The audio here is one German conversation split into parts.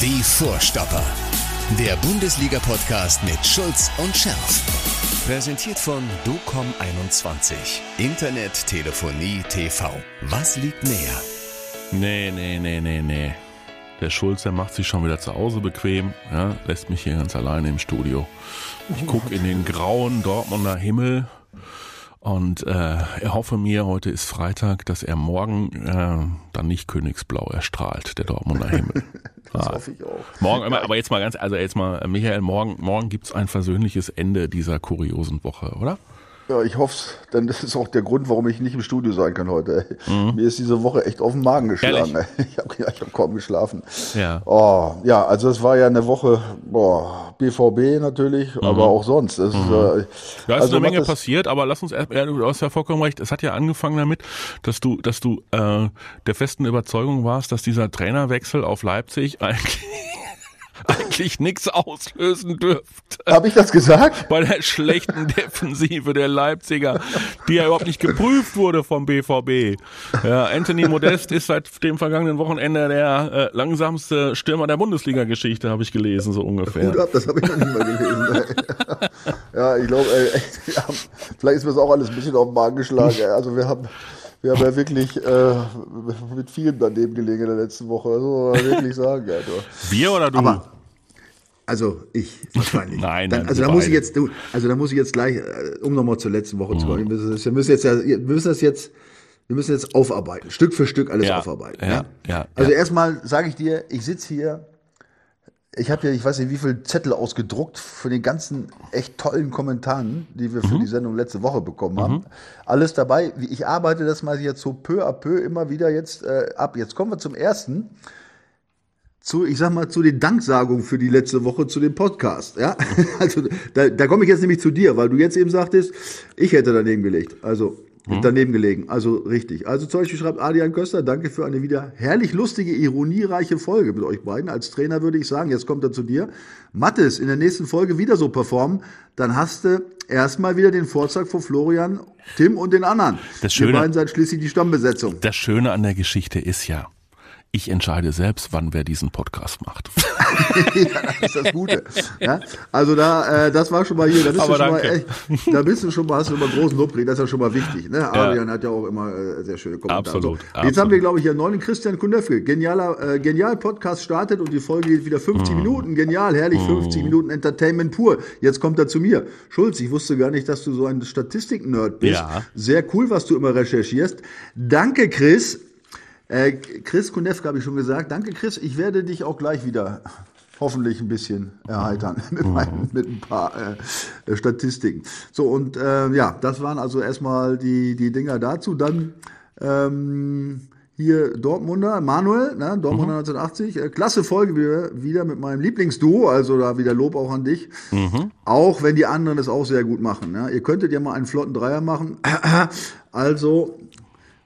Die Vorstopper. Der Bundesliga-Podcast mit Schulz und Scherf. Präsentiert von DOCOM21. Internet, Telefonie, TV. Was liegt näher? Nee, nee, nee, nee, nee. Der Schulz, der macht sich schon wieder zu Hause bequem, ja, lässt mich hier ganz alleine im Studio. Ich gucke in den grauen Dortmunder Himmel und äh, er hoffe mir, heute ist Freitag, dass er morgen äh, dann nicht Königsblau erstrahlt, der Dortmunder Himmel. Das ah. hoffe ich auch. Morgen, aber jetzt mal ganz, also jetzt mal, Michael, morgen, morgen gibt's ein versöhnliches Ende dieser kuriosen Woche, oder? Ja, ich hoffe es, denn das ist auch der Grund, warum ich nicht im Studio sein kann heute. Mhm. Mir ist diese Woche echt auf den Magen geschlagen. Ehrlich? Ich habe ja, hab kaum geschlafen. Ja. Oh, ja, also es war ja eine Woche, boah, BVB natürlich, mhm. aber auch sonst. Es, mhm. äh, ja, ist also eine Menge passiert, aber lass uns erst, ja, du hast ja vollkommen recht, es hat ja angefangen damit, dass du, dass du äh, der festen Überzeugung warst, dass dieser Trainerwechsel auf Leipzig eigentlich eigentlich nichts auslösen dürfte. Habe ich das gesagt? Bei der schlechten Defensive der Leipziger, die ja überhaupt nicht geprüft wurde vom BVB. Ja, Anthony Modest ist seit dem vergangenen Wochenende der äh, langsamste Stürmer der Bundesliga-Geschichte, habe ich gelesen, so ungefähr. Gut ab, das habe ich noch nicht mal gelesen. ja, ich glaube, ja, vielleicht ist mir das auch alles ein bisschen auf den Magen geschlagen. Also wir haben wir haben ja wirklich äh, mit vielen daneben gelegen in der letzten Woche. Das muss man wirklich sagen. Alter. Wir oder du? Aber, also ich wahrscheinlich. nein, Dann, also da muss ich jetzt, also da muss ich jetzt gleich, äh, um nochmal zur letzten Woche mhm. zu kommen. Wir müssen jetzt, wir müssen das jetzt, wir müssen jetzt aufarbeiten, Stück für Stück alles ja, aufarbeiten. Ja, ja. ja also ja. erstmal sage ich dir, ich sitze hier ich habe ja, ich weiß nicht, wie viele Zettel ausgedruckt für den ganzen echt tollen Kommentaren, die wir für mhm. die Sendung letzte Woche bekommen haben. Mhm. Alles dabei. Ich arbeite das mal jetzt so peu à peu immer wieder jetzt äh, ab. Jetzt kommen wir zum ersten. Zu, ich sag mal, zu den Danksagungen für die letzte Woche zu dem Podcast. Ja, also da, da komme ich jetzt nämlich zu dir, weil du jetzt eben sagtest, ich hätte daneben gelegt. Also hm? daneben gelegen. Also richtig. Also zum Beispiel schreibt Adrian Köster, danke für eine wieder herrlich lustige, ironiereiche Folge mit euch beiden. Als Trainer würde ich sagen, jetzt kommt er zu dir. Mattes, in der nächsten Folge wieder so performen, dann hast du erstmal wieder den Vorzug von Florian, Tim und den anderen. Das Schöne, Wir beiden seid schließlich die Stammbesetzung. Das Schöne an der Geschichte ist ja, ich entscheide selbst, wann wer diesen Podcast macht. ja, das ist das Gute. Ja? Also da, äh, das war schon mal hier, da bist Aber du schon danke. mal echt, da bist du schon mal, hast du immer großen Lob gekriegt, das ist ja schon mal wichtig. Ne? Adrian hat ja auch immer äh, sehr schöne Kommentare. Absolut, so, jetzt absolut. haben wir, glaube ich, hier einen neuen Christian Kundefke. Genialer, äh, genial Podcast startet und die Folge geht wieder 50 Mm. Minuten. Genial, herrlich, 50 Minuten Entertainment pur. Jetzt kommt er zu mir. Schulz, ich wusste gar nicht, dass du so ein Statistik-Nerd bist. Ja. Sehr cool, was du immer recherchierst. Danke, Chris. Äh, Chris Kunewka habe ich schon gesagt. Danke, Chris. Ich werde dich auch gleich wieder hoffentlich ein bisschen erheitern mit, meinen, mit ein paar äh, Statistiken. So, und äh, ja, das waren also erstmal die, die Dinger dazu. Dann ähm, hier Dortmunder, Manuel, ne, Dortmunder 1980. Äh, klasse Folge wieder, wieder mit meinem Lieblingsduo, also da wieder Lob auch an dich. Auch wenn die anderen es auch sehr gut machen. Ne? Ihr könntet ja mal einen flotten Dreier machen. Also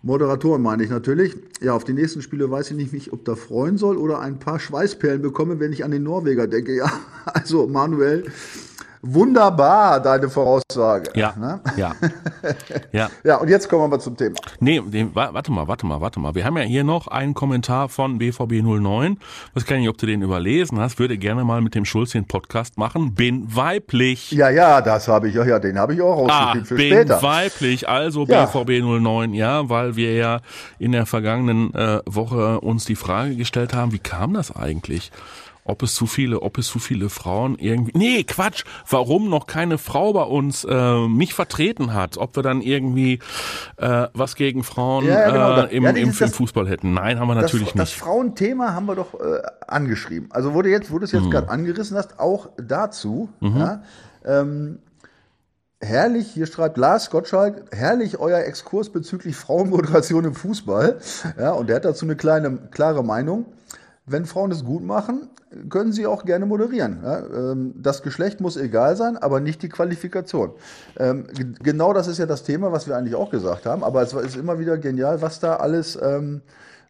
Moderatoren meine ich natürlich. Ja, auf die nächsten Spiele weiß ich nicht, ob da freuen soll oder ein paar Schweißperlen bekomme, wenn ich an den Norweger denke. Ja, also Manuel, wunderbar deine Voraussage. Ja, Ne? ja, ja. Ja, und jetzt kommen wir mal zum Thema. Nee, warte mal, warte mal, warte mal. Wir haben ja hier noch einen Kommentar von BVB 09. Was kann ich, ob du den überlesen hast? Würde gerne mal mit dem Schulz den Podcast machen. Bin weiblich. Ja, ja, das habe ich, ja, ja, den habe ich auch Ah, rausgeschrieben für bin später. weiblich, also Ja. BVB 09, ja, weil wir ja in der vergangenen äh, Woche uns die Frage gestellt haben, wie kam das eigentlich? Ob es zu viele, ob es zu viele Frauen irgendwie, nee, Quatsch, warum noch keine Frau bei uns äh, mich vertreten hat, ob wir dann irgendwie äh, was gegen Frauen Ja, ja, genau. äh, im, Ja, im, dieses- im das- Fußball hätten. Nein, haben wir natürlich das, das nicht. Frauenthema haben wir doch äh, angeschrieben. Also wurde jetzt, wo du es jetzt Mhm. gerade angerissen hast, auch dazu. Ja, ähm, herrlich, hier schreibt Lars Gottschalk, herrlich euer Exkurs bezüglich Frauenmoderation im Fußball. Ja, und der hat dazu eine kleine, klare Meinung. Wenn Frauen es gut machen, können sie auch gerne moderieren. Ja, ähm, das Geschlecht muss egal sein, aber nicht die Qualifikation. Ähm, genau das ist ja das Thema, was wir eigentlich auch gesagt haben. Aber es ist immer wieder genial, was da alles ähm,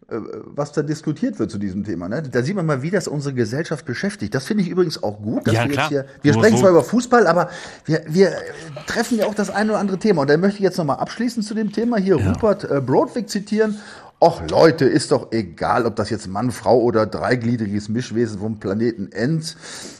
äh, was da diskutiert wird zu diesem Thema. Ne? Da sieht man mal, wie das unsere Gesellschaft beschäftigt. Das finde ich übrigens auch gut. Ja, wir, klar. Hier, wir sprechen so- zwar über Fußball, aber wir, wir äh, treffen ja auch das eine oder andere Thema. Und da möchte ich jetzt nochmal abschließend zu dem Thema hier Rupert äh, Brodwig zitieren. Och Leute, ist doch egal, ob das jetzt Mann, Frau oder dreigliedriges Mischwesen vom Planeten End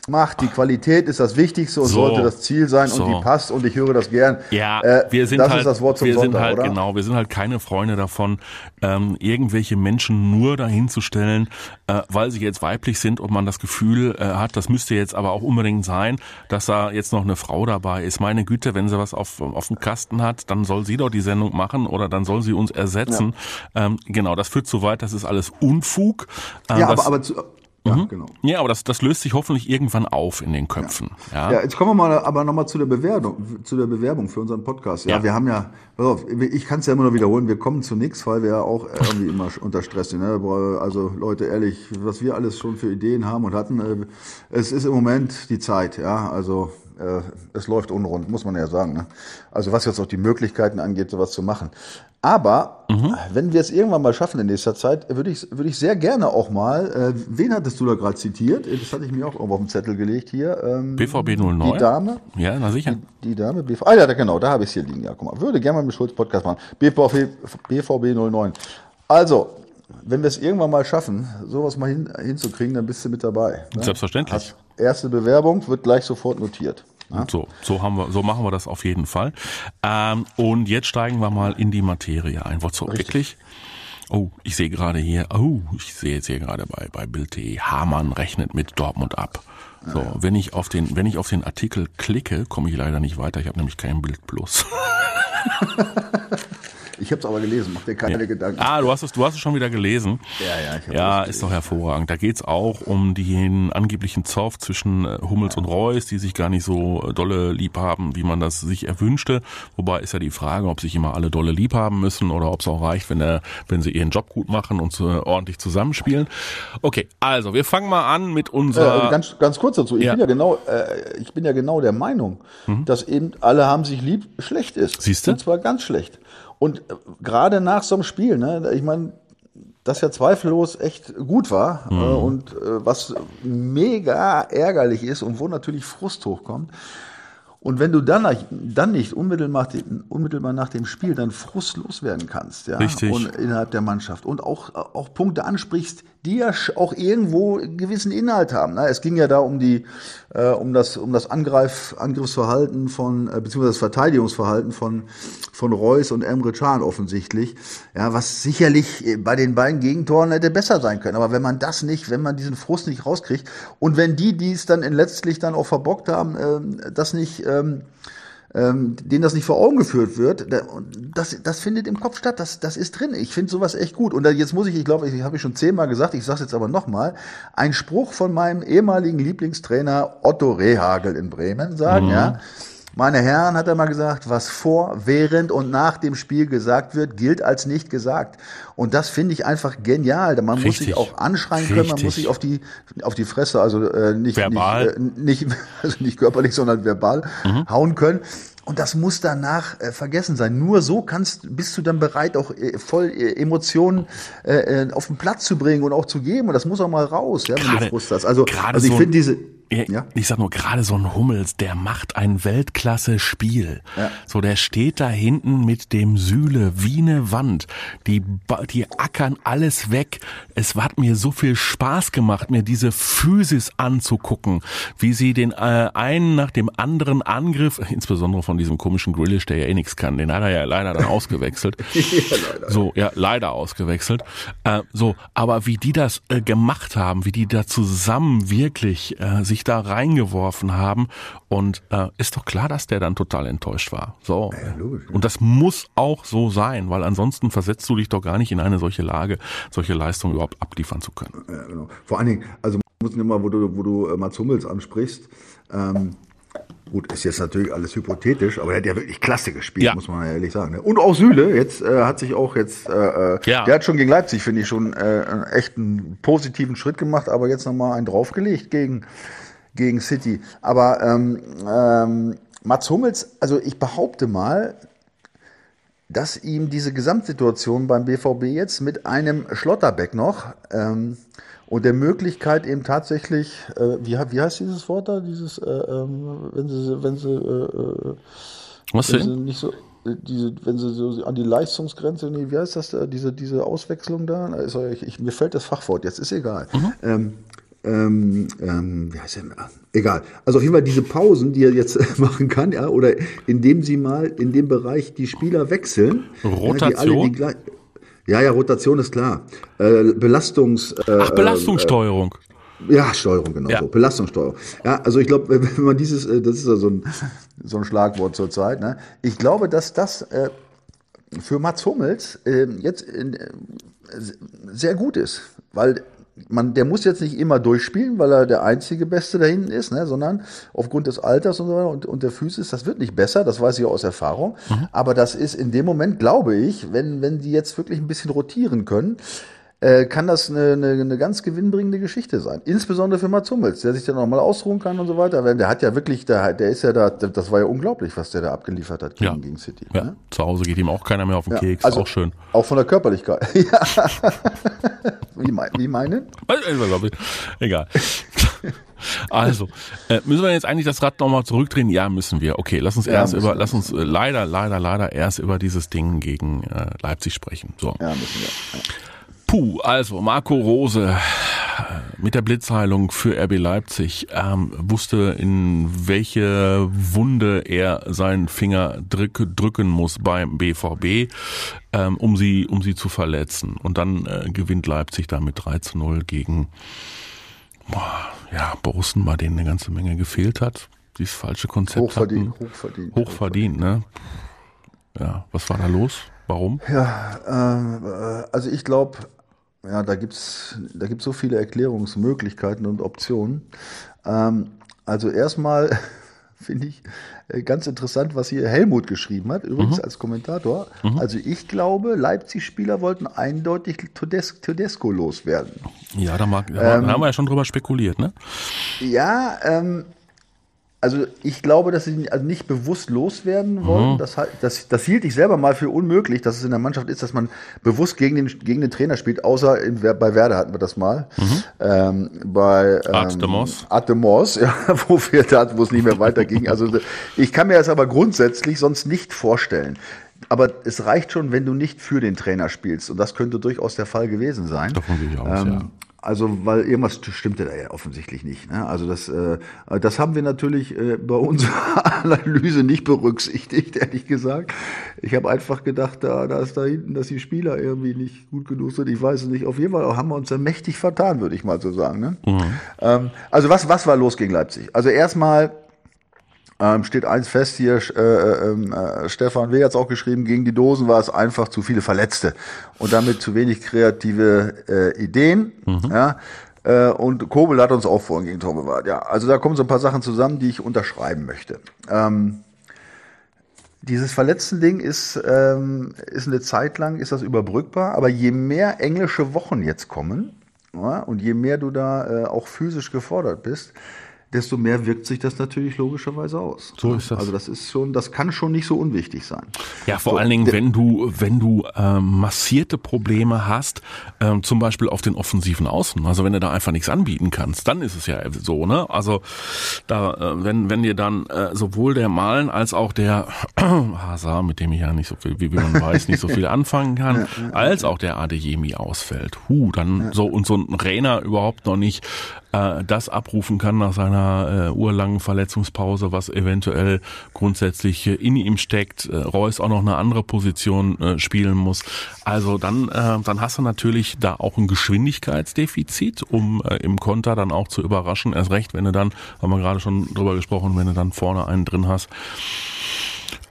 macht. Die Qualität ist das Wichtigste und So. sollte das Ziel sein So. und die passt und ich höre das gern. Ja, Äh, wir sind das halt, ist das Wort zum wir Sonntag, sind halt oder? genau, wir sind halt keine Freunde davon, ähm, irgendwelche Menschen nur dahin zu stellen, äh, weil sie jetzt weiblich sind und man das Gefühl äh, hat, das müsste jetzt aber auch unbedingt sein, dass da jetzt noch eine Frau dabei ist. Meine Güte, wenn sie was auf auf dem Kasten hat, dann soll sie doch die Sendung machen oder dann soll sie uns ersetzen. Ähm, genau, das führt zu weit, das ist alles Unfug. Äh, Ja, aber, aber zu, ja, genau. ja, aber das, das löst sich hoffentlich irgendwann auf in den Köpfen. Ja, Ja, jetzt kommen wir mal aber nochmal zu der Bewerbung, zu der Bewerbung für unseren Podcast. Ja, Ja. wir haben ja, pass auf, ich kann es ja immer nur wiederholen, wir kommen zu nichts, weil wir ja auch irgendwie immer unter Stress sind. Ne? Also Leute, ehrlich, was wir alles schon für Ideen haben und hatten, äh, es ist im Moment die Zeit, ja, also äh, es läuft unrund, muss man ja sagen. Ne? Also was jetzt auch die Möglichkeiten angeht, sowas zu machen. Aber wenn wir es irgendwann mal schaffen in nächster Zeit, würde ich, würde ich sehr gerne auch mal, äh, wen hattest du da gerade zitiert? Das hatte ich mir auch irgendwo auf den Zettel gelegt hier. Ähm, BVB 09. die Dame? Ja, na sicher. Die Dame? BV, ah ja, genau, da habe ich es hier liegen. Ja, guck mal. Würde gerne mal mit Schulz Podcast machen. BVB, BVB 09. Also, wenn wir es irgendwann mal schaffen, sowas mal hin, hinzukriegen, dann bist du mit dabei. Ne? Selbstverständlich. Hast erste Bewerbung wird gleich sofort notiert. So, so haben wir, so machen wir das auf jeden Fall. Ähm, und jetzt steigen wir mal in die Materie ein. Wozu wirklich? Oh, ich sehe gerade hier, oh, ich sehe jetzt hier gerade bei, bei Bild.de, Hamann rechnet mit Dortmund ab. So, wenn ich auf den, wenn ich auf den Artikel klicke, komme ich leider nicht weiter. Ich habe nämlich kein Bild Plus. Ich habe es aber gelesen, mach dir keine Gedanken. Ah, du hast es, du hast es schon wieder gelesen. Ja, ja, ich Ja, ist doch hervorragend. Da geht's auch um den angeblichen Zoff zwischen äh, Hummels und Reus, die sich gar nicht so äh, dolle lieb haben, wie man das sich erwünschte. Wobei ist ja die Frage, ob sich immer alle dolle lieb haben müssen oder ob es auch reicht, wenn, er, wenn sie ihren Job gut machen und äh, ordentlich zusammenspielen. Okay, also wir fangen mal an mit Äh, unserer. ganz, ganz kurz dazu. Ich Ja. Mhm. bin ja genau, äh, ich bin ja genau der Meinung, dass eben alle haben sich lieb schlecht ist. Siehste? Und zwar ganz schlecht. Und äh, gerade nach so einem Spiel, ne, ich meine, das ja zweifellos echt gut war Mhm. äh, und äh, was mega ärgerlich ist und wo natürlich Frust hochkommt. Und wenn du dann, nicht- dann nicht unmittelbar, unmittelbar nach dem Spiel dann frustlos werden kannst, ja, Richtig. und innerhalb der Mannschaft und auch, auch Punkte ansprichst, die ja auch irgendwo einen gewissen Inhalt haben. Ne? Es ging ja da um die, äh, um das, um das Angreif, Angriffsverhalten von, äh, beziehungsweise das Verteidigungsverhalten von, von Reus und Emre Can offensichtlich, ja, was sicherlich äh, bei den beiden Gegentoren hätte besser sein können. Aber wenn man das nicht, wenn man diesen Frust nicht rauskriegt und wenn die, die es dann letztlich dann auch verbockt haben, ähm, das nicht, ähm, ähm, denen das nicht vor Augen geführt wird, das, das findet im Kopf statt, das, das ist drin. Ich finde sowas echt gut. Und jetzt muss ich, ich glaube, ich habe ich schon zehnmal gesagt, ich sage es jetzt aber nochmal, ein Spruch von meinem ehemaligen Lieblingstrainer Otto Rehagel in Bremen sagen, ja. Meine Herren, hat er mal gesagt, was vor, während und nach dem Spiel gesagt wird, gilt als nicht gesagt. Und das finde ich einfach genial. Man muss Richtig. sich auch anschreien können, man muss Richtig. sich auf die, auf die Fresse, also äh, nicht, Verbal. nicht, äh, nicht, also nicht körperlich, sondern verbal hauen können. Und das muss danach äh, vergessen sein. Nur so kannst, bist du dann bereit, auch äh, voll äh, Emotionen äh, äh, auf den Platz zu bringen und auch zu geben. Und das muss auch mal raus, ja, wenn Gerade- du Frust hast. Also, also ich so finde diese, Ja, ja, Ich sag nur, gerade so ein Hummels, der macht ein Weltklasse-Spiel. Ja. So, der steht da hinten mit dem Sühle wie eine Wand. Die, die ackern alles weg. Es hat mir so viel Spaß gemacht, mir diese Physis anzugucken, wie sie den äh, einen nach dem anderen Angriff, insbesondere von diesem komischen Grillish, der ja eh nichts kann, den hat er ja leider dann ausgewechselt. So, ja, leider ausgewechselt. Äh, so, aber wie die das äh, gemacht haben, wie die da zusammen wirklich äh, sich da reingeworfen haben und äh, ist doch klar, dass der dann total enttäuscht war. So. logisch, ja. Und das muss auch so sein, weil ansonsten versetzt du dich doch gar nicht in eine solche Lage, solche Leistung überhaupt abliefern zu können. Ja, genau. Vor allen Dingen, also muss immer, wo du, wo du äh, Mats Hummels ansprichst, ähm, gut, ist jetzt natürlich alles hypothetisch, aber er hat ja wirklich klasse gespielt, Ja. muss man ja ehrlich sagen. ne? Und auch Süle, jetzt äh, hat sich auch jetzt, äh, äh, Ja. der hat schon gegen Leipzig, finde ich, schon äh, einen echten positiven Schritt gemacht, aber jetzt nochmal einen draufgelegt gegen, gegen City. Aber ähm, ähm, Mats Hummels, also ich behaupte mal, dass ihm diese Gesamtsituation beim BVB jetzt mit einem Schlotterbeck noch ähm, und der Möglichkeit eben tatsächlich, äh, wie, wie heißt dieses Wort da, dieses, äh, ähm, wenn sie, wenn sie, äh, äh, Was wenn sie nicht so, diese, wenn sie so an die Leistungsgrenze, nee, wie heißt das da, diese, diese Auswechslung da? Also ich, ich, mir fällt das Fachwort, jetzt ist egal. Mhm. Ähm, ähm, ähm, wie heißt der? Egal. Also auf jeden Fall diese Pausen, die er jetzt machen kann, ja, oder indem sie mal in dem Bereich die Spieler wechseln. Rotation. Ja, ja, ja, Rotation ist klar. Äh, Belastungs. Äh, Ach, Belastungssteuerung. Äh, ja, Steuerung, genau ja. so. Belastungssteuerung. Ja, also ich glaube, wenn man dieses, äh, das ist ja so ein, so ein Schlagwort zurzeit, ne? Ich glaube, dass das äh, für Mats Hummels äh, jetzt äh, sehr gut ist, weil man, der muss jetzt nicht immer durchspielen, weil er der einzige Beste da hinten ist, ne, sondern aufgrund des Alters und so weiter und, und der Physis, das wird nicht besser, das weiß ich aus Erfahrung. Mhm. Aber das ist in dem Moment, glaube ich, wenn, wenn die jetzt wirklich ein bisschen rotieren können, äh, kann das eine, eine, eine ganz gewinnbringende Geschichte sein. Insbesondere für Mats Hummels, der sich dann nochmal ausruhen kann und so weiter. Der hat ja wirklich, der, der ist ja da, das war ja unglaublich, was der da abgeliefert hat gegen, ja. gegen City. Ja. Ne? Zu Hause geht ihm auch keiner mehr auf den ja. Keks, also, auch schön. Auch von der Körperlichkeit. ja. wie, mein, wie meine? Egal. Also, äh, müssen wir jetzt eigentlich das Rad nochmal zurückdrehen? Ja, müssen wir. Okay, lass uns ja, erst über, lass uns äh, leider, leider, leider erst über dieses Ding gegen äh, Leipzig sprechen. So. Ja, müssen wir. Ja. Puh, also Marco Rose äh, mit der Blitzheilung für RB Leipzig ähm, wusste, in welche Wunde er seinen Finger drück, drücken muss beim BVB, ähm, um sie um sie zu verletzen. Und dann äh, gewinnt Leipzig da mit 3 zu 0 gegen boah, ja, Borussen, bei denen eine ganze Menge gefehlt hat. Dieses falsche Konzept hochverdient, hatten. Hochverdient, hochverdient, ne? Ja, was war da los? Warum? Ja, ähm, äh, also ich glaube, ja, da gibt's da gibt's so viele Erklärungsmöglichkeiten und Optionen. Ähm, also erstmal finde ich äh, ganz interessant, was hier Helmut geschrieben hat, übrigens mhm. als Kommentator. Mhm. Also ich glaube, Leipzig-Spieler wollten eindeutig Tedesco loswerden. Ja, da, mag, da ähm, haben wir ja schon drüber spekuliert, ne? Ja, ähm, also ich glaube, dass sie also nicht bewusst loswerden wollen. Mhm. Das, das, das hielt ich selber mal für unmöglich, dass es in der Mannschaft ist, dass man bewusst gegen den, gegen den Trainer spielt, außer in, bei Werder hatten wir das mal. Mhm. Ähm, bei ähm, Atemos. Atemos, ja, wo wir da, wo es nicht mehr weiterging. Also ich kann mir das aber grundsätzlich sonst nicht vorstellen. Aber es reicht schon, wenn du nicht für den Trainer spielst. Und das könnte durchaus der Fall gewesen sein. Davon gehe ich aus, ähm, ja. Also, weil irgendwas stimmte da ja offensichtlich nicht. Ne? Also das, äh, das haben wir natürlich äh, bei unserer Analyse nicht berücksichtigt, ehrlich gesagt. Ich habe einfach gedacht, da, da ist da hinten, dass die Spieler irgendwie nicht gut genug sind. Ich weiß es nicht. Auf jeden Fall haben wir uns da mächtig vertan, würde ich mal so sagen. Ne? Mhm. Ähm, also was, was war los gegen Leipzig? Also erstmal ähm, steht eins fest hier, äh, äh, ähm, äh, Stefan W. hat es auch geschrieben, gegen die Dosen war es einfach zu viele Verletzte und damit zu wenig kreative äh, Ideen. Mhm. Ja. Äh, und Kobel hat uns auch vorhin gegen Tor bewahrt. Ja, also da kommen so ein paar Sachen zusammen, die ich unterschreiben möchte. Ähm, dieses Verletzten-Ding ist, ähm, ist eine Zeit lang, ist das überbrückbar, aber je mehr englische Wochen jetzt kommen, ja, und je mehr du da äh, auch physisch gefordert bist, desto mehr wirkt sich das natürlich logischerweise aus. So ist das. Also das ist schon, das kann schon nicht so unwichtig sein. Ja, vor so, allen Dingen, wenn du, wenn du ähm, massierte Probleme hast, ähm, zum Beispiel auf den offensiven Außen, also wenn du da einfach nichts anbieten kannst, dann ist es ja so, ne? Also da, äh, wenn, wenn dir dann äh, sowohl der Malen als auch der Hazard, mit dem ich ja nicht so viel, wie man weiß, nicht so viel anfangen kann, als auch der Adeyemi ausfällt, hu, dann so und so ein Rainer überhaupt noch nicht äh, das abrufen kann nach seiner äh, urlangen Verletzungspause, was eventuell grundsätzlich äh, in ihm steckt. Äh, Reus auch noch eine andere Position äh, spielen muss. Also dann, äh, dann hast du natürlich da auch ein Geschwindigkeitsdefizit, um äh, im Konter dann auch zu überraschen. Erst recht, wenn du dann, haben wir gerade schon drüber gesprochen, wenn du dann vorne einen drin hast,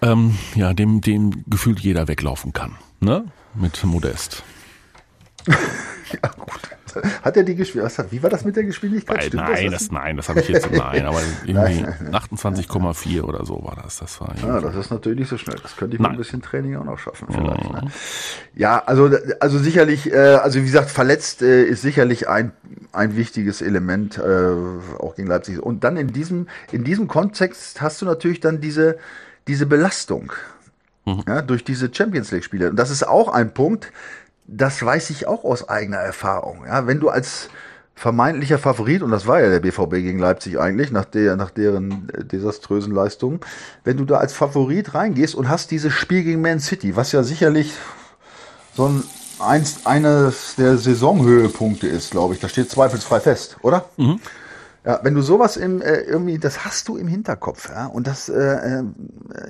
ähm, ja, dem, dem gefühlt jeder weglaufen kann. Ne? Mit Modest. Hat er die Geschwindigkeit? Wie war das mit der Geschwindigkeit? Stimmt nein, das, das, nein, das habe ich jetzt nein, aber irgendwie 28,4 oder so war das. Das war ja, das ist natürlich nicht so schnell. Das könnte ich mit ein bisschen Training auch noch schaffen, vielleicht. Mhm. Ne? Ja, also, also sicherlich, äh, also wie gesagt, verletzt äh, ist sicherlich ein, ein wichtiges Element, äh, auch gegen Leipzig. Und dann in diesem, in diesem Kontext hast du natürlich dann diese, diese Belastung. Mhm. Ja, durch diese Champions League-Spiele. Und das ist auch ein Punkt, das weiß ich auch aus eigener Erfahrung. Ja, wenn du als vermeintlicher Favorit, und das war ja der BVB gegen Leipzig eigentlich, nach, der, nach deren äh, desaströsen Leistungen, wenn du da als Favorit reingehst und hast dieses Spiel gegen Man City, was ja sicherlich so ein eins, eines der Saisonhöhepunkte ist, glaube ich. Da steht zweifelsfrei fest, oder? Mhm. Ja, wenn du sowas im äh, irgendwie, das hast du im Hinterkopf, ja, und das, äh, äh,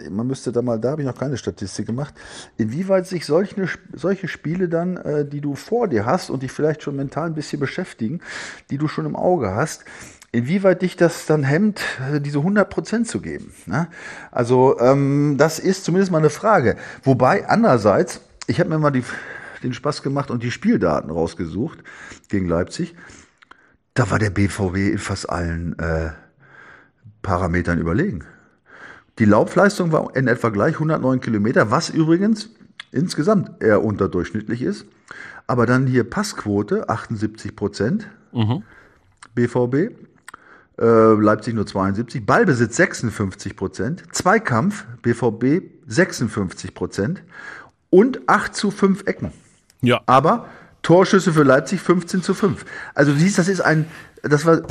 man müsste da mal, da habe ich noch keine Statistik gemacht, inwieweit sich solche solche Spiele dann, äh, die du vor dir hast und dich vielleicht schon mental ein bisschen beschäftigen, die du schon im Auge hast, inwieweit dich das dann hemmt, äh, diese 100 Prozent zu geben. Ne? Also ähm, das ist zumindest mal eine Frage. Wobei andererseits, ich habe mir mal die, den Spaß gemacht und die Spieldaten rausgesucht gegen Leipzig da war der BVB in fast allen äh, Parametern überlegen. Die Laufleistung war in etwa gleich 109 Kilometer, was übrigens insgesamt eher unterdurchschnittlich ist. Aber dann hier Passquote 78 Prozent, mhm. BVB, äh, Leipzig nur 72, Ballbesitz 56 Prozent, Zweikampf BVB 56 Prozent und 8 zu 5 Ecken. Ja. Aber Torschüsse für Leipzig 15 zu 5. Also du siehst, das ist ein, das war,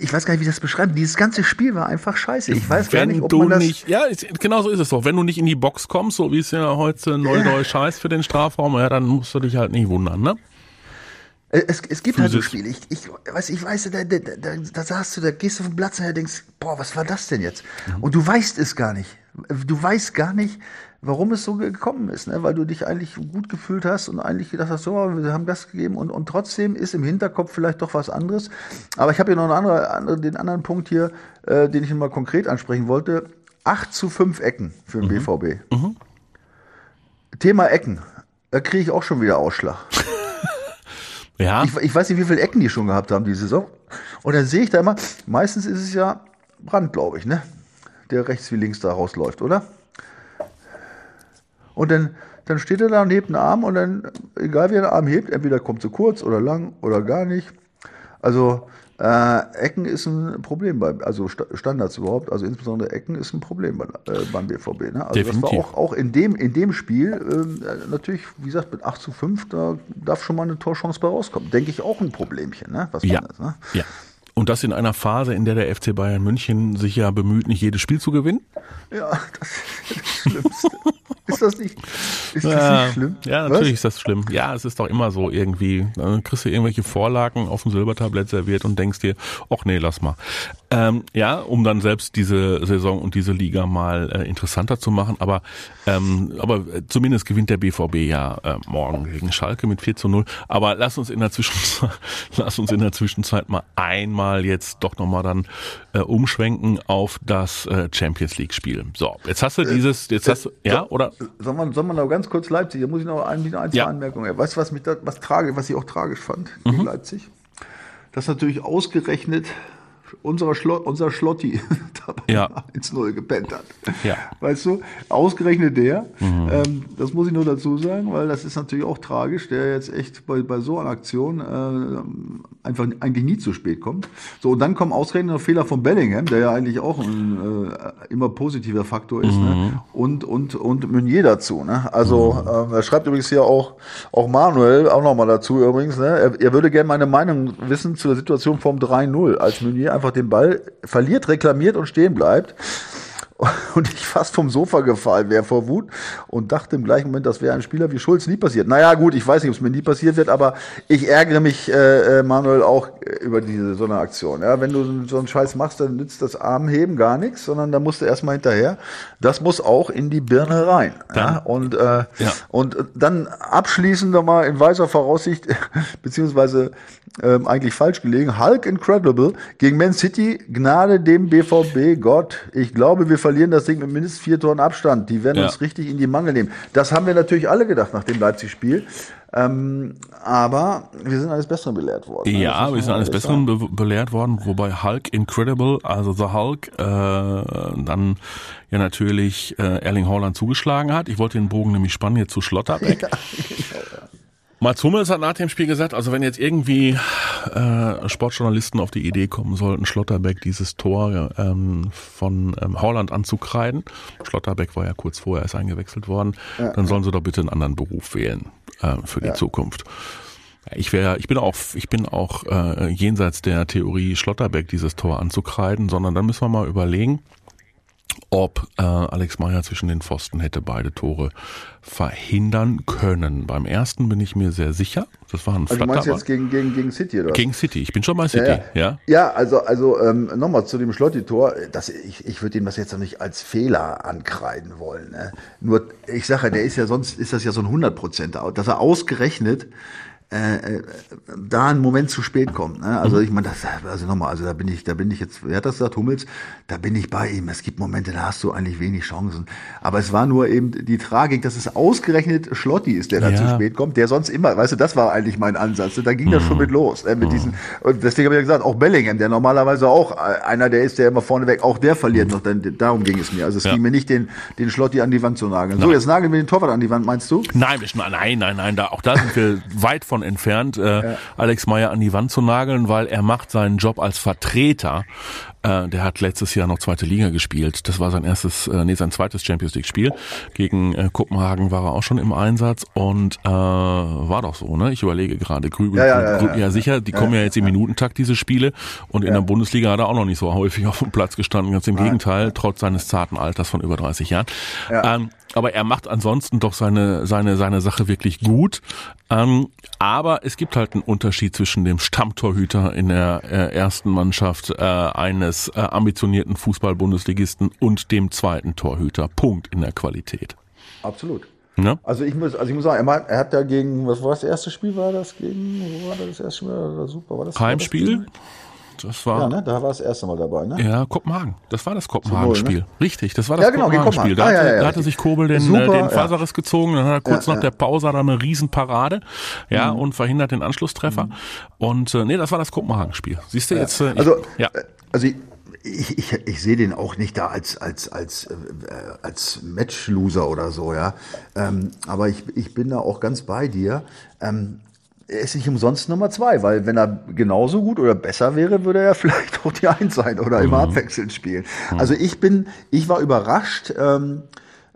ich weiß gar nicht, wie ich das beschreiben. Dieses ganze Spiel war einfach scheiße. Ich weiß Wenn gar nicht, ob du man das nicht, ja, genau so ist es doch. Wenn du nicht in die Box kommst, so wie es ja heute Neudeutsch heißt für den Strafraum, ja, dann musst du dich halt nicht wundern, ne? Es, es gibt Physisch. halt so Spiele. Ich, ich, weiß, ich weiß, da, da, da, da sagst du, da gehst du vom Platz und denkst, boah, was war das denn jetzt? Mhm. Und du weißt es gar nicht. Du weißt gar nicht, warum es so gekommen ist, ne? weil du dich eigentlich gut gefühlt hast und eigentlich gedacht hast, so, wir haben Gas gegeben und, und trotzdem ist im Hinterkopf vielleicht doch was anderes. Aber ich habe hier noch einen andere, andere, den anderen Punkt hier, äh, den ich mal konkret ansprechen wollte. 8 zu 5 Ecken für den mhm. BVB. Mhm. Thema Ecken. Da kriege ich auch schon wieder Ausschlag. ja. Ich, ich, weiß nicht, wie viele Ecken die schon gehabt haben diese Saison. Und dann sehe ich da immer, meistens ist es ja Brand, glaube ich, ne? Der rechts wie links da rausläuft, oder? Und dann, dann steht er da und hebt einen Arm und dann, egal wie er den Arm hebt, entweder kommt zu kurz oder lang oder gar nicht. Also äh, Ecken ist ein Problem bei, also Standards überhaupt, also insbesondere Ecken ist ein Problem bei, äh, beim BVB. Ne? Also Definitiv. das war auch, auch in dem, in dem Spiel äh, natürlich, wie gesagt, mit 8 zu 5, da darf schon mal eine Torchance bei rauskommen. Denke ich auch ein Problemchen, ne? Was ja. Das, ne? ja. Und das in einer Phase, in der der FC Bayern München sich ja bemüht, nicht jedes Spiel zu gewinnen? Ja, das ist das Schlimmste. ist das nicht, ist das ja, nicht schlimm? Ja, natürlich Was? ist das schlimm. Ja, es ist doch immer so irgendwie. Dann kriegst du irgendwelche Vorlagen auf dem Silbertablett serviert und denkst dir, ach nee, lass mal. Ähm, ja, um dann selbst diese Saison und diese Liga mal äh, interessanter zu machen. Aber, ähm, aber zumindest gewinnt der BVB ja äh, morgen gegen Schalke mit 4 zu 0. Aber lass uns in der Zwischenzeit, lass uns in der Zwischenzeit mal einmal jetzt doch nochmal dann äh, umschwenken auf das äh, Champions League Spiel. So, jetzt hast du äh, dieses, jetzt hast du, ja, oder? Sollen wir, sollen wir noch ganz kurz Leipzig, da muss ich noch ein, ein zwei ja. Anmerkungen. Weißt du, was mich da, was trage, was ich auch tragisch fand mhm. Leipzig? Das natürlich ausgerechnet unserer Schlot, unser Schlotti dabei ja. 1-0 gepennt hat. Ja. Weißt du, ausgerechnet der, mhm. ähm, das muss ich nur dazu sagen, weil das ist natürlich auch tragisch, der jetzt echt bei, bei so einer Aktion äh, einfach eigentlich nie zu spät kommt. So, und dann kommen ausgerechnet noch Fehler von Bellingham, der ja eigentlich auch ein äh, immer positiver Faktor ist, ne? mhm. ne? und, und, und Meunier dazu. Ne? Also, mhm. äh, er schreibt übrigens hier auch, auch Manuel, auch nochmal dazu übrigens, ne? er, er würde gerne meine Meinung wissen zu der Situation vom 3-0, als Meunier einfach den Ball verliert, reklamiert und stehen bleibt und ich fast vom Sofa gefallen wäre vor Wut und dachte im gleichen Moment, das wäre ein Spieler wie Schulz nie passiert. Naja, gut, ich weiß nicht, ob es mir nie passiert wird, aber ich ärgere mich, äh, äh Manuel, auch über diese so eine Aktion. Ja, wenn du so einen Scheiß machst, dann nützt das Armheben gar nichts, sondern da musst du erstmal hinterher. Das muss auch in die Birne rein. Ja? Und, äh, ja. und dann abschließend nochmal in weiser Voraussicht, beziehungsweise ähm, eigentlich falsch gelegen, Hulk Incredible gegen Man City, Gnade dem BVB, Gott, ich glaube, wir verlieren das Ding mit mindestens vier Toren Abstand. Die werden ja. uns richtig in die Mangel nehmen. Das haben wir natürlich alle gedacht nach dem Leipzig-Spiel. Ähm, aber wir sind alles Besseren belehrt worden. Ja, wir sind alles Besseren be belehrt worden, wobei Hulk Incredible, also The Hulk, äh, dann ja natürlich äh, Erling Haaland zugeschlagen hat. Ich wollte den Bogen nämlich spannen jetzt zu Schlotterbeck. Ja, genau, Mats Hummels hat nach dem Spiel gesagt, also wenn jetzt irgendwie äh, Sportjournalisten auf die Idee kommen sollten, Schlotterbeck dieses Tor ähm, von ähm, Holland anzukreiden, Schlotterbeck war ja kurz vorher erst eingewechselt worden, ja. dann sollen sie doch bitte einen anderen Beruf wählen äh, für die ja. Zukunft. Ich wäre, ich bin auch, ich bin auch äh, jenseits der Theorie Schlotterbeck dieses Tor anzukreiden, sondern dann müssen wir mal überlegen, ob äh, Alex Meyer zwischen den Pfosten hätte beide Tore verhindern können. Beim ersten bin ich mir sehr sicher. Das war ein also du meinst jetzt gegen, gegen, gegen City, oder? Gegen City. Ich bin schon bei City, ja. Ja, ja also, also ähm, nochmal zu dem Schlotti-Tor. Ich, ich würde ihm das jetzt noch nicht als Fehler ankreiden wollen. Ne? Nur, ich sage, der ist ja sonst, ist das ja so ein 100 Prozent, dass er ausgerechnet äh, äh, da ein Moment zu spät kommt. Ne? Also mhm. ich meine, das, also nochmal, also da bin ich, da bin ich jetzt, wer hat das gesagt, Hummels, da bin ich bei ihm. Es gibt Momente, da hast du eigentlich wenig Chancen. Aber es war nur eben die Tragik, dass es ausgerechnet Schlotti ist, der da ja. zu spät kommt, der sonst immer, weißt du, das war eigentlich mein Ansatz. Da ging mhm. das schon mit los. Äh, mit mhm. diesen, und deswegen habe ich ja gesagt, auch Bellingham, der normalerweise auch äh, einer, der ist, der immer vorneweg, auch der verliert mhm. noch. Dann, darum ging es mir. Also es ja. ging mir nicht, den, den Schlotti an die Wand zu nageln. Nein. So, jetzt nageln wir den Torwart an die Wand, meinst du? Nein, nein, nein, nein, da, auch da sind wir weit von entfernt. Äh, ja. Alex Meyer an die Wand zu nageln, weil er macht seinen Job als Vertreter. Äh, der hat letztes Jahr noch zweite Liga gespielt. Das war sein erstes, äh, nee, sein zweites Champions League Spiel. Gegen äh, Kopenhagen war er auch schon im Einsatz und äh, war doch so, ne? Ich überlege gerade, Grübel, ja, ja, ja, ja, sicher, die kommen ja jetzt im Minutentakt, diese Spiele. Und in der Bundesliga hat er auch noch nicht so häufig auf dem Platz gestanden. Ganz im Gegenteil, trotz seines zarten Alters von über 30 Jahren. Ähm, aber er macht ansonsten doch seine, seine, seine Sache wirklich gut. Ähm, aber es gibt halt einen Unterschied zwischen dem Stammtorhüter in der äh, ersten Mannschaft äh, eines äh, ambitionierten Fußball-Bundesligisten und dem zweiten Torhüter. Punkt in der Qualität. Absolut. Ja? Also ich muss, also ich muss sagen, er hat ja gegen, was war das erste Spiel? War das gegen, wo war das erste Spiel? Super. War das Heimspiel? War das das war. Ja, ne? Da war das erste Mal dabei, ne? Ja, Kopenhagen. Das war das Kopenhagen-Spiel. Ne? Richtig, das war das ja, genau, Kopenhagen-Spiel. Da, ah, ja, ja, da, hatte sich Kobel den, Super, äh, den Faserriss gezogen, dann hat er kurz nach der Pause hat er eine Riesenparade, ja, mhm. und verhindert den Anschlusstreffer. Mhm. Und äh, nee, das war das Kopenhagen-Spiel. Siehst du jetzt? Äh, ich, also, ja. Äh, also ich, ich, ich, ich sehe den auch nicht da als als als äh, als Matchloser oder so, ja. Ähm, aber ich, ich bin da auch ganz bei dir. Ähm, er ist nicht umsonst Nummer zwei, weil wenn er genauso gut oder besser wäre, würde er vielleicht auch die Eins sein oder immer mhm. abwechselnd spielen. Mhm. Also ich bin, ich war überrascht ähm,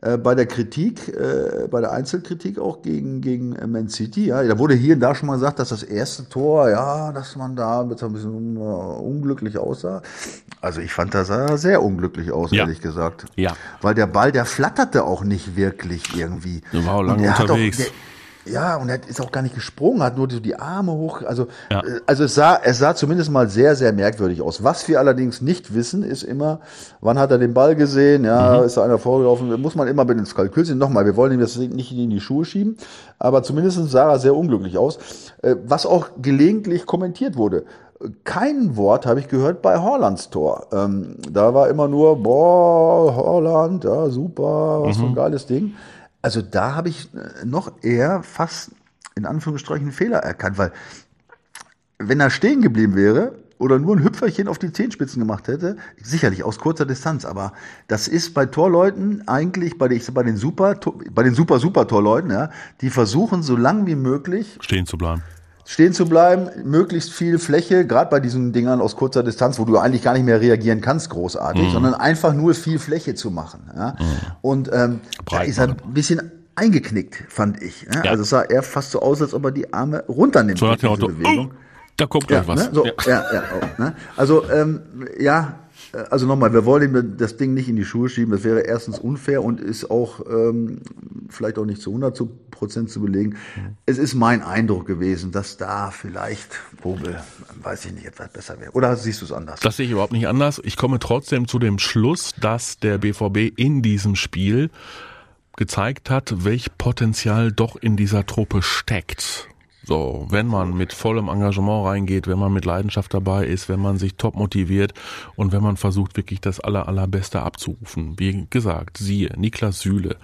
äh, bei der Kritik, äh, bei der Einzelkritik auch gegen gegen Man City. Ja, da wurde hier und da schon mal gesagt, dass das erste Tor, ja, dass man da ein bisschen uh, unglücklich aussah. Also ich fand, das sah sehr unglücklich aus, ja. ehrlich gesagt. Ja. Weil der Ball, der flatterte auch nicht wirklich irgendwie. Der war auch lange unterwegs. Auch, der, ja, und er ist auch gar nicht gesprungen, hat nur die Arme hoch. Also, ja. Äh, also es sah, es sah zumindest mal sehr, sehr merkwürdig aus. Was wir allerdings nicht wissen, ist immer, wann hat er den Ball gesehen? Ja, mhm. ist da einer vorgelaufen? Muss man immer mit ins Kalkül sehen. Nochmal, wir wollen ihm das nicht in die Schuhe schieben, aber zumindest sah er sehr unglücklich aus. Äh, was auch gelegentlich kommentiert wurde. Kein Wort habe ich gehört bei Horlands Tor. Ähm, da war immer nur, boah, Horland, ja, super, was mhm. für ein mhm. geiles Ding. Also da habe ich äh, noch eher fast in Anführungsstrichen Fehler erkannt, weil wenn er stehen geblieben wäre oder nur ein Hüpferchen auf die Zehenspitzen gemacht hätte, sicherlich aus kurzer Distanz, aber das ist bei Torleuten eigentlich bei den, bei den super bei den super super Torleuten, ja, die versuchen so lang wie möglich stehen zu bleiben stehen zu bleiben, möglichst viel Fläche, gerade bei diesen Dingern aus kurzer Distanz, wo du eigentlich gar nicht mehr reagieren kannst, großartig, mhm. sondern einfach nur viel Fläche zu machen. Ja? Mhm. Und ähm, da ist er ein bisschen eingeknickt, fand ich. Ja? Ja. Also es sah eher fast so aus, als ob er die Arme runternimmt. So hat er Bewegung. Oh, da kommt gleich was. Ne? So, ja, ja, ja auch, ne? Also ähm, ja, also nochmal, wir wollen ihm das Ding nicht in die Schuhe schieben. Das wäre erstens unfair und ist auch ähm, vielleicht auch nicht zu 100 Prozent zu belegen. Es ist mein Eindruck gewesen, dass da vielleicht Kobel, weiß ich nicht, etwas besser wäre. Oder siehst du es anders? Das sehe ich überhaupt nicht anders. Ich komme trotzdem zu dem Schluss, dass der BVB in diesem Spiel gezeigt hat, welch Potenzial doch in dieser Truppe steckt. So, wenn man mit vollem Engagement reingeht, wenn man mit Leidenschaft dabei ist, wenn man sich top motiviert und wenn man versucht, wirklich das aller, allerbeste abzurufen. Wie gesagt, siehe, Niklas Süle,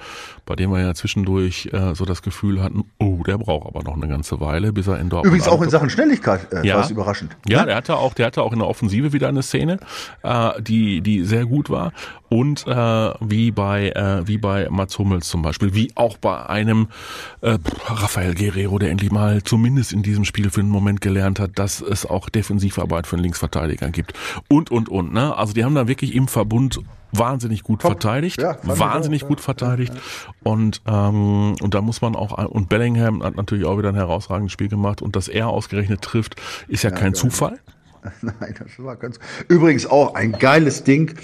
bei dem wir ja zwischendurch äh, so das Gefühl hatten, oh, der braucht aber noch eine ganze Weile, bis er in Dortmund Übrigens auch in Sachen Schnelligkeit äh, ja. war es überraschend. Ja, ne? der hatte auch, der hatte auch in der Offensive wieder eine Szene, äh, die, die sehr gut war. Und äh, wie bei äh, wie bei Mats Hummels zum Beispiel, wie auch bei einem äh, Rafael Guerrero, der endlich mal zumindest in diesem Spiel für einen Moment gelernt hat, dass es auch Defensivarbeit für einen Linksverteidiger gibt und und und. Ne? Also die haben da wirklich im Verbund wahnsinnig gut Top. verteidigt, ja, wahnsinnig auch, gut ja, verteidigt ja, und ähm, und da muss man auch und Bellingham hat natürlich auch wieder ein herausragendes Spiel gemacht und dass er ausgerechnet trifft, ist ja, kein Zufall. Nein, das war ganz. Übrigens auch ein geiles Ding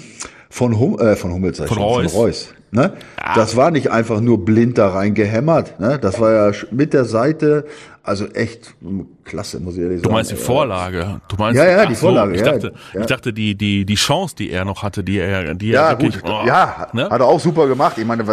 von, hum, äh, von Hummels, von, Reus. von Reus. Ne? Ja. Das war nicht einfach nur blind da reingehämmert. Ne? Das war ja mit der Seite also echt klasse, muss ich ehrlich sagen. Du meinst die Vorlage? Du meinst, ja, ja, die Vorlage. So, ich, ja, dachte, ja. ich dachte, die, die, die Chance, die er noch hatte, die er, die ja, er wirklich, gut, oh, ja, ne? hat er auch super gemacht. Ich meine,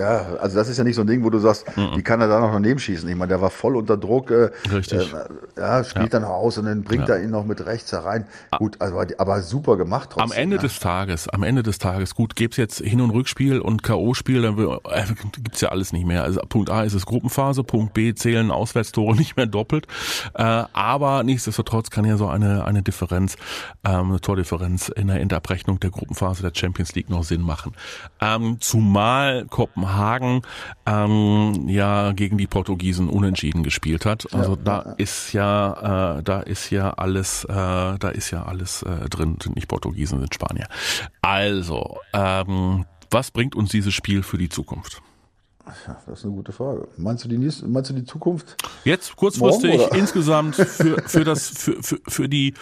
ja, also das ist ja nicht so ein Ding, wo du sagst, mhm. wie kann er da noch daneben schießen? Ich meine, der war voll unter Druck. Äh, Richtig. Äh, ja, spielt ja. dann aus und dann bringt er ihn noch mit rechts herein. Ah. Gut, also, aber super gemacht trotzdem. Am Ende des Tages, am Ende des Tages, gut, gibt's jetzt Hin- und Rückspiel und K.O.-Spiel, dann äh, gibt's ja alles nicht mehr. Also Punkt A ist es Gruppenphase, Punkt B zählen Auswärtstore nicht mehr doppelt. Äh, aber nichtsdestotrotz kann ja so eine, eine Differenz, ähm, eine Tordifferenz in der Endabrechnung der Gruppenphase der Champions League noch Sinn machen. Ähm, zumal Kopenhagen ähm, ja gegen die Portugiesen unentschieden gespielt hat. Also ja, da ist ja, äh, da ist ja alles, äh, da ist ja alles äh, drin, sind nicht Portugiesen, sind Spanier. Also, ähm, was bringt uns dieses Spiel für die Zukunft? Das ist eine gute Frage. Meinst du die, nächste, meinst du die Zukunft? Jetzt kurzfristig morgen, insgesamt für, für das für, für, für die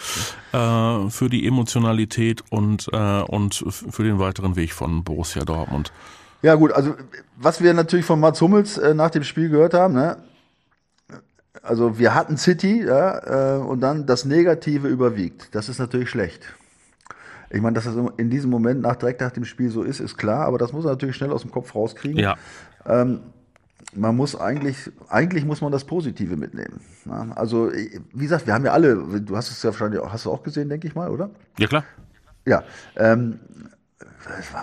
äh, für die Emotionalität und äh, und für den weiteren Weg von Borussia Dortmund. Ja gut, also was wir natürlich von Mats Hummels äh, nach dem Spiel gehört haben, ne? Also wir hatten City, ja, äh, und dann das Negative überwiegt. Das ist natürlich schlecht. Ich meine, dass das in diesem Moment nach direkt nach dem Spiel so ist, ist klar, aber das muss er natürlich schnell aus dem Kopf rauskriegen. Ja. Ähm, man muss eigentlich, eigentlich muss man das Positive mitnehmen. Ja, also, wie gesagt, wir haben ja alle, du hast es ja wahrscheinlich auch, hast du auch gesehen, denke ich mal, oder? Ja, klar. Ja, ähm,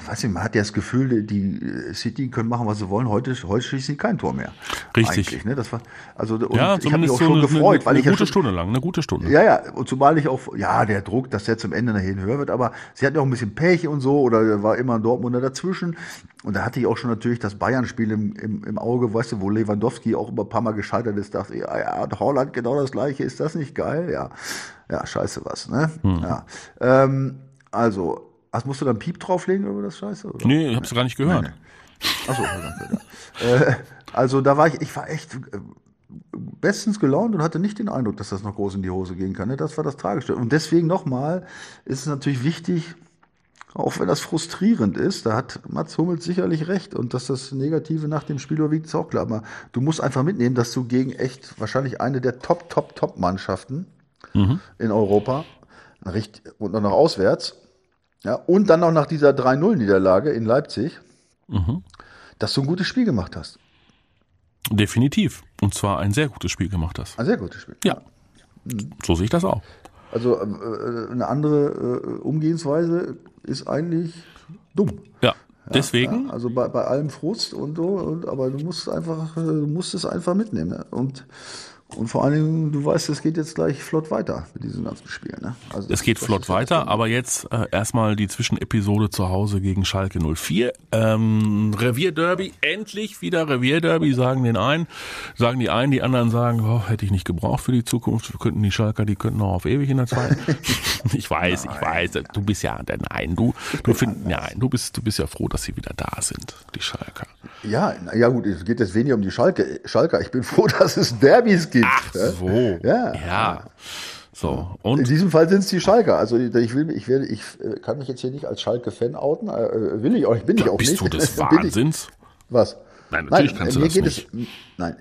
weiß nicht, man hat ja das Gefühl, die City können machen, was sie wollen. Heute, heute schießen sie kein Tor mehr. Richtig. Ne? Das war, also, und ja, ich habe mich auch so schon eine, gefreut, weil eine, ich eine gute ja schon, Stunde lang, eine gute Stunde. Ja, ja, und zumal ich auch, ja, der Druck, dass der zum Ende nachher höher wird, aber sie hatten ja auch ein bisschen Pech und so, oder war immer ein Dortmunder dazwischen. Und da hatte ich auch schon natürlich das Bayern-Spiel im, im, im Auge, weißt du, wo Lewandowski auch über ein paar Mal gescheitert ist, dachte ich, ja, ja, Holland genau das gleiche, ist das nicht geil? Ja, ja, scheiße was, ne? Hm. Ja. Ähm, also, Ach, musst du dann Piep drauflegen über das Scheiße? Oder? Nee, ich hab's gar nicht gehört. Nee, nee. Achso, äh, also da war ich, ich war echt äh, bestens gelaunt und hatte nicht den Eindruck, dass das noch groß in die Hose gehen kann. Ne? Das war das Tragische. Und deswegen nochmal ist es natürlich wichtig, auch wenn das frustrierend ist, da hat Mats Hummels sicherlich recht und dass das Negative nach dem Spiel überwiegt, ist auch klar. Aber du musst einfach mitnehmen, dass du gegen echt wahrscheinlich eine der Top, Top, Top-Mannschaften mhm. in Europa und noch auswärts ja, und dann auch nach dieser 3-0-Niederlage in Leipzig, mhm. dass du ein gutes Spiel gemacht hast. Definitiv. Und zwar ein sehr gutes Spiel gemacht hast. Ein sehr gutes Spiel. Ja. Mhm. So sehe ich das auch. Also äh, eine andere äh, Umgehensweise ist eigentlich dumm. Ja. Deswegen. Ja, also bei, bei allem Frust und so, und, aber du musst einfach, äh, du musst es einfach mitnehmen. Ne? Und und vor allen Dingen, du weißt, es geht jetzt gleich flott weiter mit diesem ganzen Spiel. Ne? Also es geht flott weiter, aber jetzt äh, erstmal die Zwischenepisode zu Hause gegen Schalke 04. Ähm, Revierderby, endlich wieder Revierderby, sagen den einen, sagen die einen, die anderen sagen, oh, hätte ich nicht gebraucht für die Zukunft, wir könnten die Schalker, die könnten noch auf ewig in der zweiten. ich weiß, nein. ich weiß, du bist ja, nein, du, du findest, nein, du bist, du bist ja froh, dass sie wieder da sind, die Schalker. Ja, ja gut, es geht jetzt weniger um die Schalke, Schalker. Ich bin froh, dass es Derbys gibt. Ach so. Ja. Ja. So, und? In diesem Fall sind es die Schalker. Also ich will, ich werde, ich äh, kann mich jetzt hier nicht als Schalke-Fan outen. Äh, will ich auch, ich bin ich auch bist nicht. Bist du des Wahnsinns? Was? Nein, natürlich nein, kannst du das nicht. Es, nein,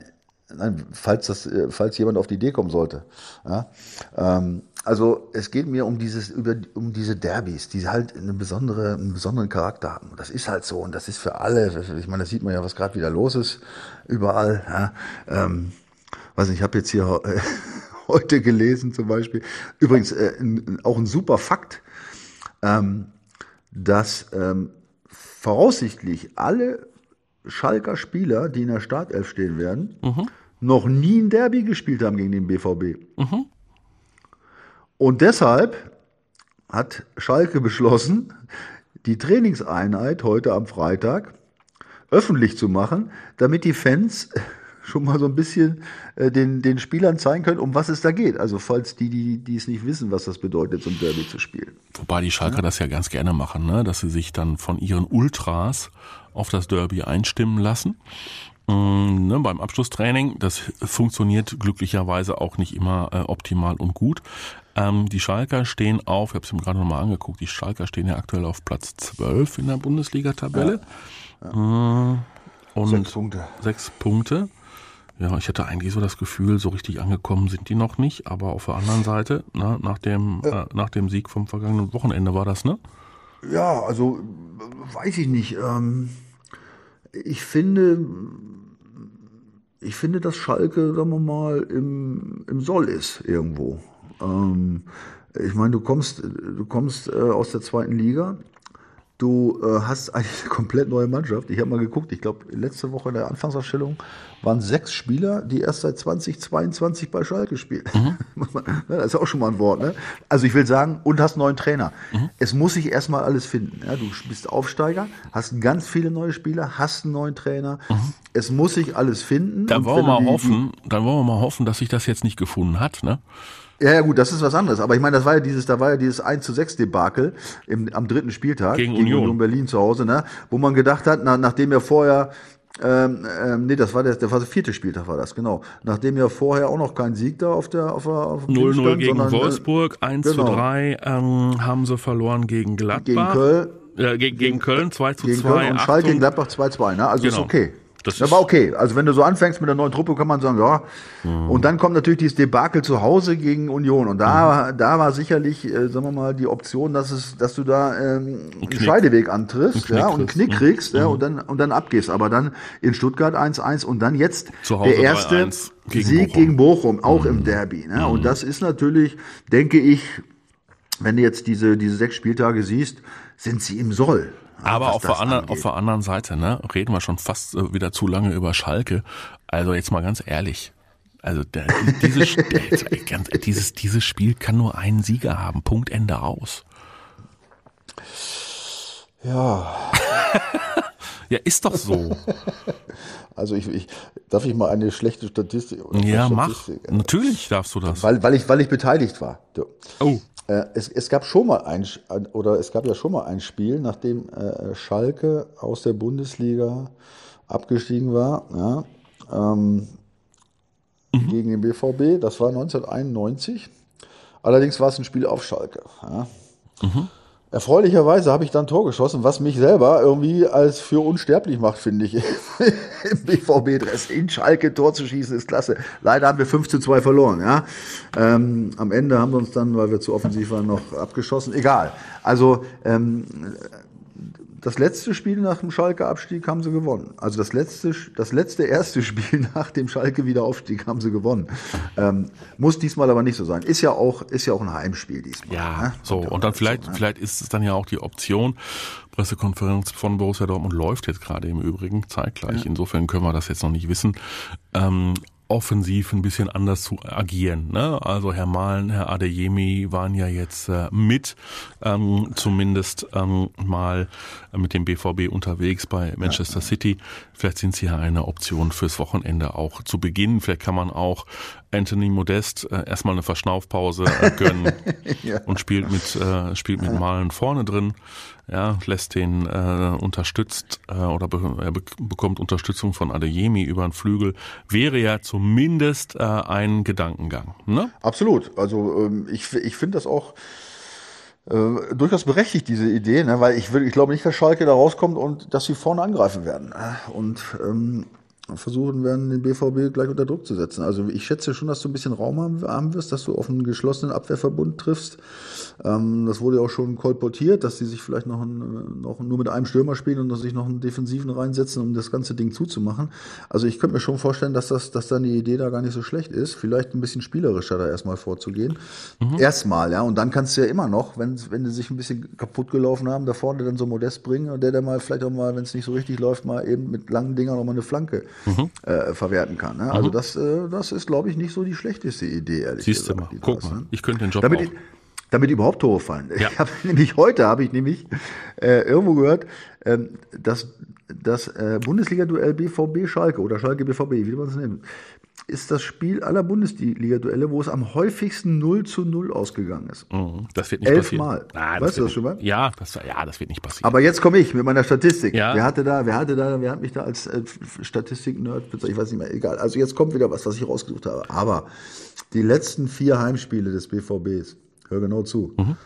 nein, falls das, äh, falls jemand auf die Idee kommen sollte. Ja, ähm, also es geht mir um dieses, über, um diese Derbys, die halt eine besondere, einen besonderen Charakter haben. Das ist halt so und das ist für alle. Ich meine, das sieht man ja, was gerade wieder los ist überall. Ja, ähm, weiß nicht, ich habe jetzt hier äh, heute gelesen zum Beispiel. Übrigens äh, auch ein super Fakt, ähm, dass ähm, voraussichtlich alle Schalker Spieler, die in der Startelf stehen werden, mhm. noch nie ein Derby gespielt haben gegen den BVB. Mhm. Und deshalb hat Schalke beschlossen, die Trainingseinheit heute am Freitag öffentlich zu machen, damit die Fans schon mal so ein bisschen äh, den, den Spielern zeigen können, um was es da geht. Also falls die, die, die es nicht wissen, was das bedeutet, so ein Derby zu spielen. Wobei die Schalker ja. das ja ganz gerne machen, ne? dass sie sich dann von ihren Ultras auf das Derby einstimmen lassen. Mm, ne, beim Abschlusstraining, das funktioniert glücklicherweise auch nicht immer äh, optimal und gut. Ähm, die Schalker stehen auf, ich habe es mir gerade nochmal angeguckt, die Schalker stehen ja aktuell auf Platz 12 in der Bundesliga-Tabelle. Ja. Ja. Mm, und sechs Punkte. Sechs Punkte. Ja, ich hatte eigentlich so das Gefühl, so richtig angekommen sind die noch nicht, aber auf der anderen Seite, na, nach, dem, äh, nach dem Sieg vom vergangenen Wochenende war das, ne? Ja, also weiß ich nicht. Ähm, ich finde, ich finde, dass Schalke, sagen wir mal, im, im Soll ist irgendwo. Ähm, ich meine, du kommst, du kommst äh, aus der zweiten Liga, Du äh, hast eigentlich eine komplett neue Mannschaft. Ich habe mal geguckt, ich glaube, letzte Woche in der Anfangsausstellung waren sechs Spieler, die erst seit 2022 bei Schalke spielen. Mhm. das ist auch schon mal ein Wort. Ne? Also ich will sagen, und hast einen neuen Trainer. Mhm. Es muss sich erstmal alles finden. Ja? Du bist Aufsteiger, hast ganz viele neue Spieler, hast einen neuen Trainer. Mhm. Es muss sich alles finden. Dann wollen wir mal hoffen, dann wollen wir mal hoffen, dass sich das jetzt nicht gefunden hat. Ne? Ja, ja, gut, das ist was anderes. Aber ich meine, das war ja dieses, da war ja dieses 1 zu 6 Debakel im, am dritten Spieltag gegen, gegen Union. Union. Berlin zu Hause, ne? Wo man gedacht hat, na, nachdem ja vorher ähm, ähm, nee, das war der, der, war der vierte Spieltag war das, genau. Nachdem ja vorher auch noch kein Sieg da auf der auf, der, auf dem 0-0 gegen sondern, äh, Wolfsburg, 1 genau. zu 3 ähm, haben sie verloren gegen Gladbach. Gegen Köln. Äh, gegen, gegen Köln 2 zu gegen 2. Köln und Schalke gegen Gladbach 2-2, ne? Also genau. ist okay. Das war okay. Also wenn du so anfängst mit der neuen Truppe, kann man sagen, ja. Mhm. Und dann kommt natürlich dieses Debakel zu Hause gegen Union. Und da, mhm. da war sicherlich, äh, sagen wir mal, die Option, dass es, dass du da ähm, einen Scheideweg antriffst, ja, und einen Knick mhm. kriegst, mhm. ja, und dann und dann abgehst. Aber dann in Stuttgart 1-1 und dann jetzt der erste gegen Sieg Bochum. gegen Bochum, auch im mhm. Derby. Ne? Und mhm. das ist natürlich, denke ich, wenn du jetzt diese, diese sechs Spieltage siehst, sind sie im Soll. Aber auf der, anderen, auf der anderen Seite, ne, reden wir schon fast äh, wieder zu lange über Schalke. Also jetzt mal ganz ehrlich. Also der, dieses, ganz, dieses, dieses Spiel kann nur einen Sieger haben. Punkt Ende aus. Ja. ja, ist doch so. Also ich, ich darf ich mal eine schlechte Statistik. ja, Statistik, mach. Natürlich darfst du das. Weil, weil ich, weil ich beteiligt war. Oh. Äh, es, es gab schon mal ein oder es gab ja schon mal ein Spiel, nachdem äh, Schalke aus der Bundesliga abgestiegen war, ja, ähm, mhm. gegen den BVB. Das war 1991. Allerdings war es ein Spiel auf Schalke. Ja. Mhm. Erfreulicherweise habe ich dann Tor geschossen, was mich selber irgendwie als für unsterblich macht, finde ich. Im BVB-Dress in Schalke Tor zu schießen ist klasse. Leider haben wir 5 zu 2 verloren, ja. Ähm, am Ende haben wir uns dann, weil wir zu offensiv waren, noch abgeschossen. Egal. Also ähm, das letzte Spiel nach dem Schalke-Abstieg haben sie gewonnen. Also das letzte, das letzte erste Spiel nach dem Schalke-Wiederaufstieg haben sie gewonnen. Ähm, muss diesmal aber nicht so sein. Ist ja auch, ist ja auch ein Heimspiel diesmal. Ja, ne? so. Und dann vielleicht, so, ne? vielleicht ist es dann ja auch die Option. Pressekonferenz von Borussia Dortmund läuft jetzt gerade im Übrigen zeitgleich. Ja. Insofern können wir das jetzt noch nicht wissen. Ähm, offensiv ein bisschen anders zu agieren. Ne? Also Herr Mahlen, Herr Adeyemi waren ja jetzt äh, mit, ähm, zumindest ähm, mal mit dem BVB unterwegs bei Manchester City. Vielleicht sind sie ja eine Option fürs Wochenende auch zu Beginn. Vielleicht kann man auch Anthony Modest äh, erstmal eine Verschnaufpause äh, gönnen ja. und spielt mit, äh, spielt mit Malen vorne drin ja, lässt den äh, unterstützt äh, oder be er be bekommt Unterstützung von Adeyemi über den Flügel, wäre ja zumindest äh, ein Gedankengang. Ne? Absolut. Also ähm, ich, ich finde das auch äh, durchaus berechtigt, diese Idee, ne? weil ich, will, ich glaube nicht, dass Schalke da rauskommt und dass sie vorne angreifen werden. Und ähm, versuchen werden, den BVB gleich unter Druck zu setzen. Also ich schätze schon, dass du ein bisschen Raum haben wirst, dass du auf einen geschlossenen Abwehrverbund triffst. Ähm, das wurde ja auch schon kolportiert, dass sie sich vielleicht noch, ein, noch nur mit einem Stürmer spielen und dass sich noch einen Defensiven reinsetzen, um das ganze Ding zuzumachen. Also ich könnte mir schon vorstellen, dass das, dass dann die Idee da gar nicht so schlecht ist, vielleicht ein bisschen spielerischer da erstmal vorzugehen. Mhm. Erstmal, ja. Und dann kannst du ja immer noch, wenn, wenn die sich ein bisschen kaputt gelaufen haben, da vorne dann so Modest bringen und der dann mal vielleicht auch mal, wenn es nicht so richtig läuft, mal eben mit langen Dingern noch mal eine Flanke mhm. äh, verwerten kann. Ne? Also mhm. das, äh, das ist, glaube ich, nicht so die schlechteste Idee, ehrlich Siehst gesagt. Du mal. Guck das, mal, ne? ich könnte den Job damit auch. Damit überhaupt Tore fallen. Ja. Ich habe nämlich heute habe ich nämlich äh, irgendwo gehört, ähm, dass das äh, Bundesliga-Duell BVB Schalke oder Schalke BVB, wie man es nennt, ist das Spiel aller Bundesliga-Duelle, wo es am häufigsten 0 zu 0 ausgegangen ist. Mhm, Das wird nicht passieren. Elfmal. Weißt du das schon mal? Ja, das, ja, das wird nicht passieren. Aber jetzt komme ich mit meiner Statistik. Ja. Wer hatte da, wer hatte da, wer hat mich da als äh, Statistik-Nerd bezeichnet? Ich weiß nicht mehr, egal. Also jetzt kommt wieder was, was ich rausgesucht habe. Aber die letzten vier Heimspiele des BVBs, hör genau zu. Mhm.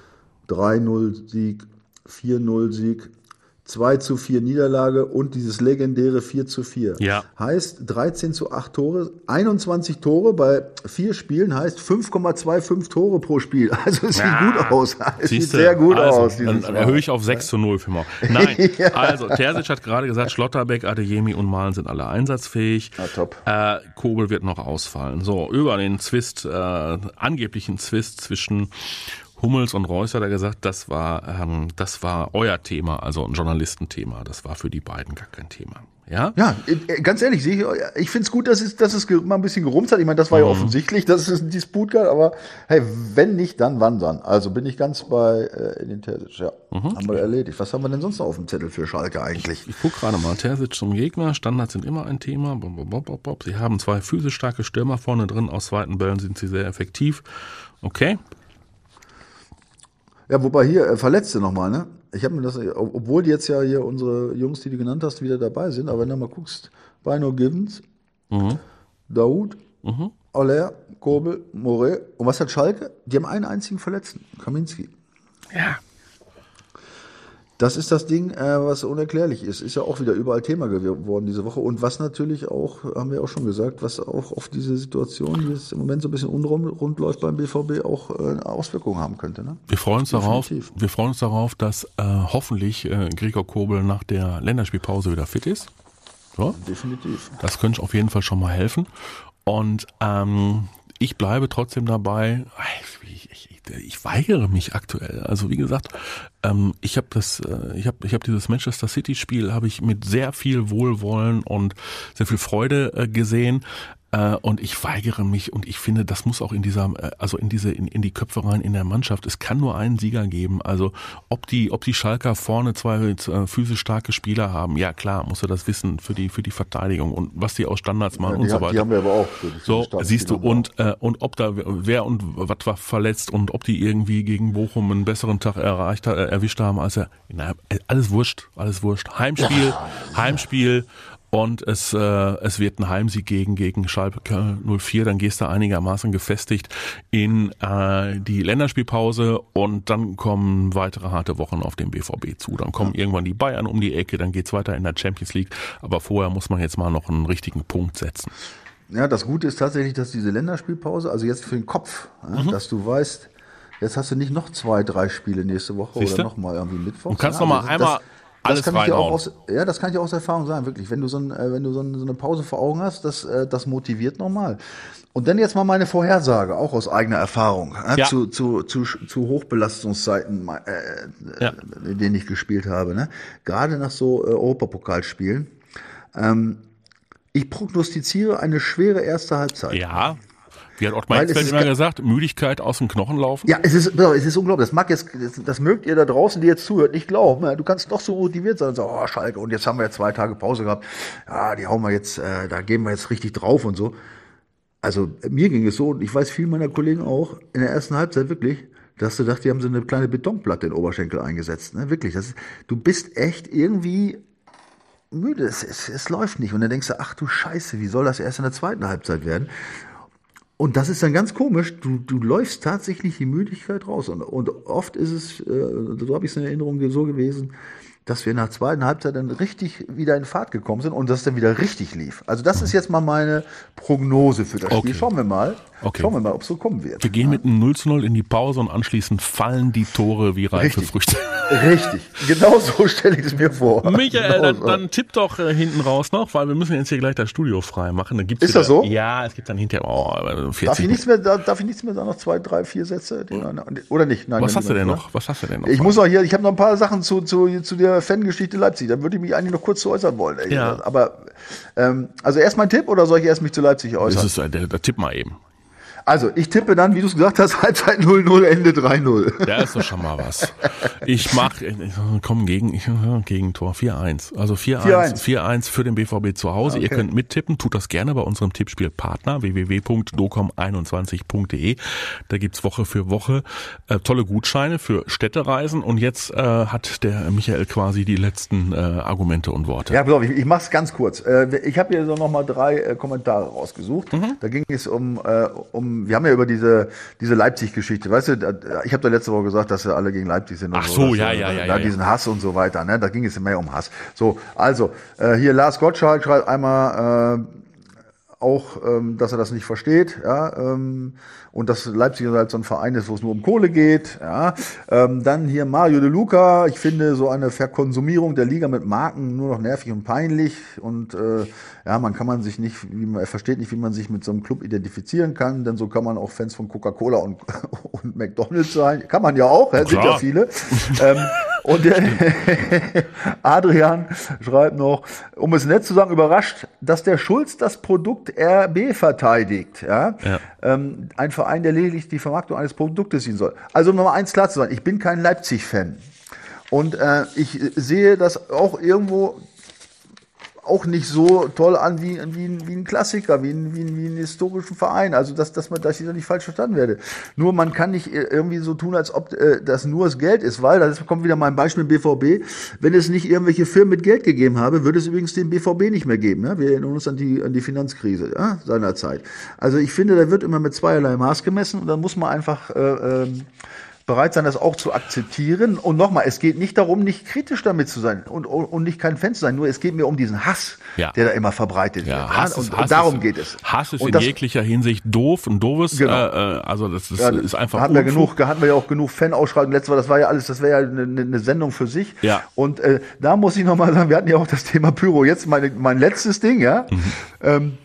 3-0 Sieg, 4-0 Sieg, 2 zu 4 Niederlage und dieses legendäre 4 zu 4. Ja. Heißt 13 zu 8 Tore, 21 Tore bei vier Spielen heißt 5,25 Tore pro Spiel. Also es sieht Ja. gut aus. Es sieht sehr gut also, aus. Dann Mal. erhöhe ich auf 6 zu 0 für morgen. Nein, also Terzic hat gerade gesagt, Schlotterbeck, Adeyemi und Malen sind alle einsatzfähig. Na, top. Äh, Kobel wird noch ausfallen. So, über den Zwist, äh, angeblichen Zwist zwischen Hummels und Reus hat er gesagt, das war, ähm, das war euer Thema, also ein Journalistenthema. Das war für die beiden gar kein Thema. Ja? Ja, äh, ganz ehrlich, ich, ich finde es gut, dass es, dass es mal ein bisschen gerumst hat. Ich meine, das war ja offensichtlich, dass es ein Disput gab, aber hey, wenn nicht, dann wann dann? Also bin ich ganz bei äh, in den Terzic, ja. Haben wir erledigt. Was haben wir denn sonst noch auf dem Zettel für Schalke eigentlich? Ich gucke gerade mal. Terzic zum Gegner. Standards sind immer ein Thema. Bop, bop, bop, bop. Sie haben zwei physisch starke Stürmer vorne drin. Aus zweiten Bällen sind sie sehr effektiv. Okay. Ja, wobei hier äh, Verletzte nochmal, ne? Ich habe mir das, ob- obwohl jetzt ja hier unsere Jungs, die du genannt hast, wieder dabei sind, aber wenn du mal guckst, Bino Givens, Daoud, Aller, Kobel, Moret. Und was hat Schalke? Die haben einen einzigen Verletzten, Kaminski. Ja. Das ist das Ding, äh, was unerklärlich ist. Ist ja auch wieder überall Thema geworden diese Woche. Und was natürlich auch, haben wir auch schon gesagt, was auch auf diese Situation, die jetzt im Moment so ein bisschen unrund rund läuft beim BVB, auch äh, Auswirkungen haben könnte. Ne? Wir freuen uns darauf, wir freuen uns darauf, dass äh, hoffentlich äh, Gregor Kobel nach der Länderspielpause wieder fit ist. So. Definitiv. Das könnte auf jeden Fall schon mal helfen. Und ähm, ich bleibe trotzdem dabei. Ich, weigere mich aktuell. Also wie gesagt, ähm, ich habe das, äh, ich habe, ich habe dieses Manchester City Spiel habe ich mit sehr viel Wohlwollen und sehr viel Freude äh, gesehen. Äh, und ich weigere mich und ich finde, das muss auch in dieser, äh, also in diese, in, in die Köpfe rein in der Mannschaft. Es kann nur einen Sieger geben. Also ob die, ob die Schalker vorne zwei äh, physisch starke Spieler haben, ja klar, muss er das wissen für die, für die Verteidigung und was die aus Standards machen die, und so haben- weiter. die haben wir aber auch. Die So, siehst du, und, äh, und ob da wer und was war verletzt und ob die irgendwie gegen Bochum einen besseren Tag erreicht, erwischt haben, als er, na, alles wurscht, alles wurscht. Heimspiel, Heimspiel und es, äh, es wird ein Heimsieg gegen, gegen Schalke 04, dann gehst du einigermaßen gefestigt in äh, die Länderspielpause und dann kommen weitere harte Wochen auf den BVB zu. Dann kommen irgendwann die Bayern um die Ecke, dann geht's weiter in der Champions League, aber vorher muss man jetzt mal noch einen richtigen Punkt setzen. Ja, das Gute ist tatsächlich, dass diese Länderspielpause, also jetzt für den Kopf, ja, Mhm. dass du weißt, jetzt hast du nicht noch zwei, drei Spiele nächste Woche Siehste? oder nochmal irgendwie Mittwoch. Du kannst ja, noch mal das- einmal alles das kann ich auch aus, Ja, das kann ich auch aus Erfahrung sagen, wirklich. Wenn du so, ein, äh, wenn du so, ein, so eine Pause vor Augen hast, das, äh, das motiviert nochmal. Und dann jetzt mal meine Vorhersage, auch aus eigener Erfahrung, ja, Ja. zu, zu, zu, zu Hochbelastungszeiten, äh, Ja. in denen ich gespielt habe. Ne? Gerade nach so äh, Europapokalspielen. Ähm, ich prognostiziere eine schwere erste Halbzeit. Ja. Wie hat Hitzfeld ist immer ge- gesagt, Müdigkeit aus dem Knochen laufen? Ja, es ist, es ist unglaublich. Das mag jetzt, das, das mögt ihr da draußen, die jetzt zuhört, nicht glauben. Ja, Du kannst doch so motiviert sein und sagen, oh, Schalke, und jetzt haben wir ja zwei Tage Pause gehabt. Ja, die hauen wir jetzt, äh, da gehen wir jetzt richtig drauf und so. Also, mir ging es so, und ich weiß, viele meiner Kollegen auch, in der ersten Halbzeit wirklich, dass du dachtest, die haben so eine kleine Betonplatte in den Oberschenkel eingesetzt. Ne? Wirklich. Das ist, du bist echt irgendwie müde. Es, es, es läuft nicht. Und dann denkst du, ach du Scheiße, wie soll das erst in der zweiten Halbzeit werden? Und das ist dann ganz komisch. Du, du läufst tatsächlich die Müdigkeit raus. Und, und oft ist es, äh, so habe ich es in Erinnerung so gewesen, dass wir nach der zweiten Halbzeit dann richtig wieder in Fahrt gekommen sind und das dann wieder richtig lief. Also das ist jetzt mal meine Prognose für das Spiel. Okay. Schauen wir mal. Okay. Schauen wir mal, ob es so kommen wird. Wir gehen mit einem 0 zu 0 in die Pause und anschließend fallen die Tore wie reife Richtig. Früchte. Richtig. Genau so stelle ich es mir vor. Michael, genau dann, so. dann tipp doch äh, hinten raus noch, weil wir müssen jetzt hier gleich das Studio frei machen. Dann gibt's Ist wieder, das so? Ja, es gibt dann hinterher oh, 40 Darf ich nichts mehr, darf ich nichts mehr sagen? Noch zwei, drei, vier Sätze? Die- Oder nicht? Nein, Was hast du denn noch? Was hast du denn noch? Ich muss noch hier, ich habe noch ein paar Sachen zu, zu, zu der Fangeschichte Leipzig. Da würde ich mich eigentlich noch kurz zu äußern wollen. ey. Ja. Aber ähm, also erst mein Tipp oder soll ich erst mich zu Leipzig das äußern? ist äh, der, der Tipp mal eben. Also, ich tippe dann, wie du es gesagt hast, Halbzeit 0-0, Ende 3-0. Da ist doch schon mal was. Ich mach, komm, gegen, ich, Gegentor, 4-1. Also 4-1, 4-1 für den BVB zu Hause. Okay. Ihr könnt mittippen, tut das gerne bei unserem Tippspielpartner www.docom21.de. Da gibt's Woche für Woche äh, tolle Gutscheine für Städtereisen und jetzt äh, hat der Michael quasi die letzten äh, Argumente und Worte. Ja, auf, ich, ich mach's ganz kurz. Äh, ich habe hier so nochmal drei äh, Kommentare rausgesucht. Mhm. Da ging es um, äh, um, wir haben ja über diese, diese Leipzig-Geschichte, weißt du, ich habe da letzte Woche gesagt, dass wir alle gegen Leipzig sind. Ach so, so ja, ja, ja, ja, Diesen Hass und so weiter, ne? Da ging es mehr um Hass. So, also, äh, hier Lars Gottschalk schreibt einmal, äh, auch, ähm, dass er das nicht versteht, ja, ähm, und dass Leipzig halt so ein Verein ist, wo es nur um Kohle geht, ja. Ähm, dann hier Mario de Luca, ich finde so eine Verkonsumierung der Liga mit Marken nur noch nervig und peinlich und äh, ja, man kann man sich nicht, wie man, er versteht nicht, wie man sich mit so einem Club identifizieren kann, denn so kann man auch Fans von Coca-Cola und, und McDonalds sein, kann man ja auch, ja, sind ja viele. ähm, und der Adrian schreibt noch, um es nett zu sagen, überrascht, dass der Schulz das Produkt RB verteidigt. Ja? ja. Ähm, ein Verein, der lediglich die Vermarktung eines Produktes sehen soll. Also um Nummer eins klar zu sein, ich bin kein Leipzig-Fan. Und äh, ich sehe das auch irgendwo auch nicht so toll an wie, wie, wie ein Klassiker, wie ein, wie, ein, wie ein historischen Verein. Also, dass, dass, man, dass ich da nicht falsch verstanden werde. Nur man kann nicht irgendwie so tun, als ob äh, das nur das Geld ist, weil, das kommt wieder mein Beispiel BVB, wenn es nicht irgendwelche Firmen mit Geld gegeben habe, würde es übrigens den BVB nicht mehr geben. Ja? Wir erinnern uns an die, an die Finanzkrise ja? seinerzeit. Also ich finde, da wird immer mit zweierlei Maß gemessen und dann muss man einfach äh, ähm, bereit sein, das auch zu akzeptieren. Und nochmal, es geht nicht darum, nicht kritisch damit zu sein und, und nicht kein Fan zu sein. Nur es geht mir um diesen Hass, ja. der da immer verbreitet ja, wird. Hass und, ist, und darum ist, geht es. Hass ist und in das, jeglicher Hinsicht doof, ein doofes. Genau. Äh, äh also das ist, ja, ist einfach. Hatten wir genug, hatten wir ja auch genug Fan-Ausschreibungen. Letztes Mal, das war ja alles, das wäre ja eine, eine, Sendung für sich. Ja. Und äh, da muss ich nochmal sagen, wir hatten ja auch das Thema Pyro. Jetzt meine, mein letztes Ding, ja. Mhm. Ähm,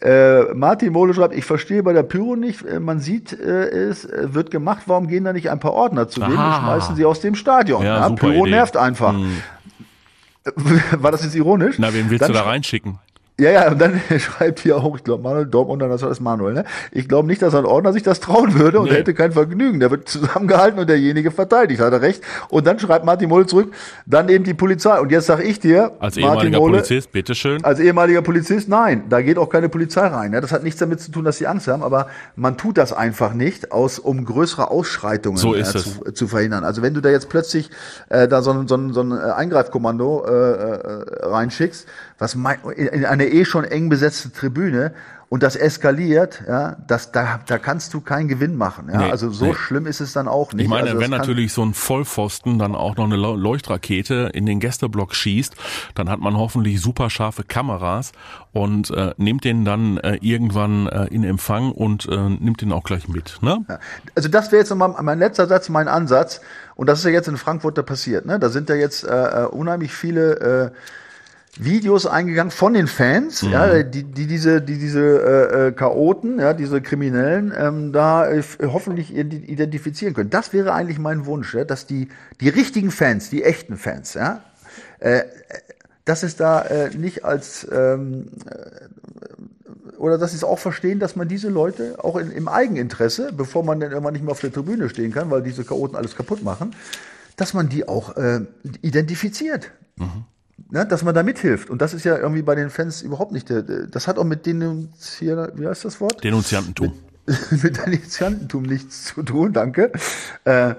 äh, Martin Mohle schreibt, ich verstehe bei der Pyro nicht, äh, man sieht äh, es, äh, wird gemacht, warum gehen da nicht ein paar Ordner zu denen und schmeißen sie aus dem Stadion? Ja, ja Pyro Idee. nervt einfach. Hm. War das jetzt ironisch? Na, wen willst Dann du da reinschicken? Ja, ja, und dann schreibt hier auch, ich glaube, Manuel Dortmund, das war das Manuel, ne? Ich glaube nicht, dass ein Ordner sich das trauen würde und nee. er hätte kein Vergnügen. Der wird zusammengehalten und derjenige verteidigt, hat er recht. Und dann schreibt Martin Mohle zurück, dann eben die Polizei. Und jetzt sag ich dir, als ehemaliger Mohle, Polizist, bitteschön. Als ehemaliger Polizist, nein, da geht auch keine Polizei rein. Ja? Das hat nichts damit zu tun, dass sie Angst haben, aber man tut das einfach nicht, aus, um größere Ausschreitungen so äh, zu, zu, verhindern. Also wenn du da jetzt plötzlich äh, da so ein, so ein, so ein Eingreifkommando äh, äh, reinschickst, was mein, in eine eh schon eng besetzte Tribüne und das eskaliert, ja, das, da, da kannst du keinen Gewinn machen. Ja? Nee, also so nee. schlimm ist es dann auch nicht. Ich meine, also wenn natürlich so ein Vollpfosten dann auch noch eine Leuchtrakete in den Gästeblock schießt, dann hat man hoffentlich super scharfe Kameras und äh, nimmt den dann äh, irgendwann äh, in Empfang und äh, nimmt den auch gleich mit. Ne? Ja. Also das wäre jetzt nochmal mein letzter Satz, mein Ansatz. Und das ist ja jetzt in Frankfurt da passiert. Ne? Da sind ja jetzt äh, äh unheimlich viele äh, Videos eingegangen von den Fans, mhm. ja, die, die diese, die diese äh, äh, Chaoten, ja, diese Kriminellen, ähm, da äh, hoffentlich identifizieren können. Das wäre eigentlich mein Wunsch, ja, dass die, die richtigen Fans, die echten Fans, ja, äh, dass es da äh, nicht als ähm, äh, oder dass sie es auch verstehen, dass man diese Leute auch in, im Eigeninteresse, bevor man dann irgendwann nicht mehr auf der Tribüne stehen kann, weil diese Chaoten alles kaputt machen, dass man die auch äh, identifiziert. Mhm ne, dass man da mithilft. Und das ist ja irgendwie bei den Fans überhaupt nicht der, das hat auch mit Denunzier, wie heißt das Wort? Denunziantentum. Mit, mit Denunziantentum nichts zu tun, danke. Äh,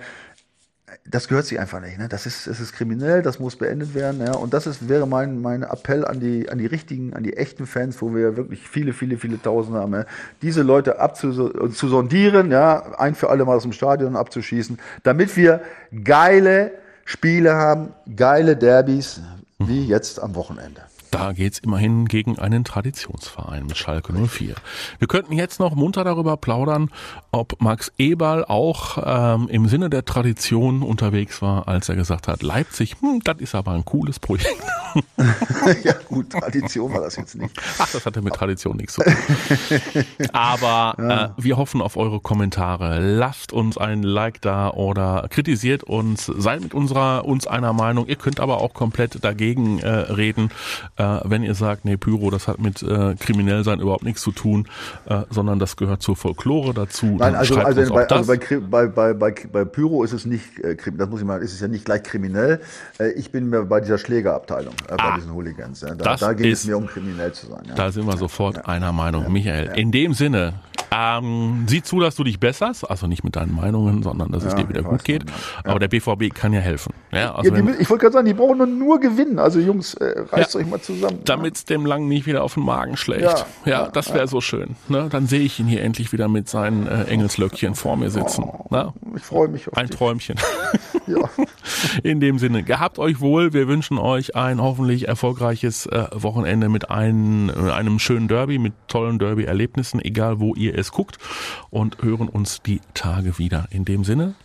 das gehört sich einfach nicht. Ne? Das ist, es ist kriminell, das muss beendet werden. Ja? Und das ist, wäre mein, mein Appell an die, an die richtigen, an die echten Fans, wo wir ja wirklich viele, viele, viele Tausende haben. Ja? Diese Leute abzusondieren, ja, ein für alle Mal aus dem Stadion abzuschießen, damit wir geile Spiele haben, geile Derbys, wie jetzt am Wochenende. Da geht's immerhin gegen einen Traditionsverein mit Schalke 04. Wir könnten jetzt noch munter darüber plaudern, ob Max Eberl auch ähm, im Sinne der Tradition unterwegs war, als er gesagt hat, Leipzig, hm, das ist aber ein cooles Projekt. ja gut, Tradition war das jetzt nicht. Ach, das hatte mit Tradition nichts zu tun. Aber ja. äh, wir hoffen auf eure Kommentare. Lasst uns ein Like da oder kritisiert uns, seid mit unserer uns einer Meinung. Ihr könnt aber auch komplett dagegen äh, reden Äh, wenn ihr sagt, nee, Pyro, das hat mit äh, kriminell sein überhaupt nichts zu tun, äh, sondern das gehört zur Folklore dazu. Nein, also, also, bei, also bei, bei, bei, bei, Pyro ist es nicht, äh, das muss ich mal, ist es ja nicht gleich kriminell. Äh, ich bin mir bei dieser Schlägerabteilung, äh, bei ah, diesen Hooligans. Ja. Da, da geht es mir um kriminell zu sein. Ja. Da sind wir sofort ja. einer Meinung. Michael, in dem Sinne, ähm, sieh zu, dass du dich besserst, also nicht mit deinen Meinungen, sondern dass es dir wieder gut geht. Aber der BVB kann ja helfen. Ja, also die, ich wollte gerade sagen, die brauchen nur gewinnen. Also Jungs, äh, reißt euch mal zusammen. Damit es dem Lang nicht wieder auf den Magen schlägt. Ja, das wäre so schön. Ne? Dann sehe ich ihn hier endlich wieder mit seinen äh, Engelslöckchen vor mir sitzen. Oh, ne? Ich freue mich auf Ein dich. Träumchen. ja. In dem Sinne, gehabt euch wohl. Wir wünschen euch ein hoffentlich erfolgreiches äh, Wochenende mit ein, einem schönen Derby, mit tollen Derby-Erlebnissen, egal wo ihr es guckt. Und hören uns die Tage wieder. In dem Sinne.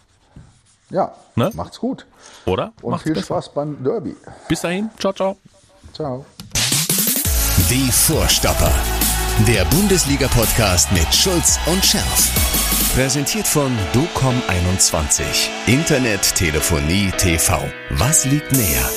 Ja, ne? macht's gut. Oder? Und macht's viel besser. Spaß beim Derby. Bis dahin. Ciao, ciao. Ciao. Die Vorstopper. Der Bundesliga-Podcast mit Schulz und Scherf. Präsentiert von DOCOM21. Internet, Telefonie, TV. Was liegt näher?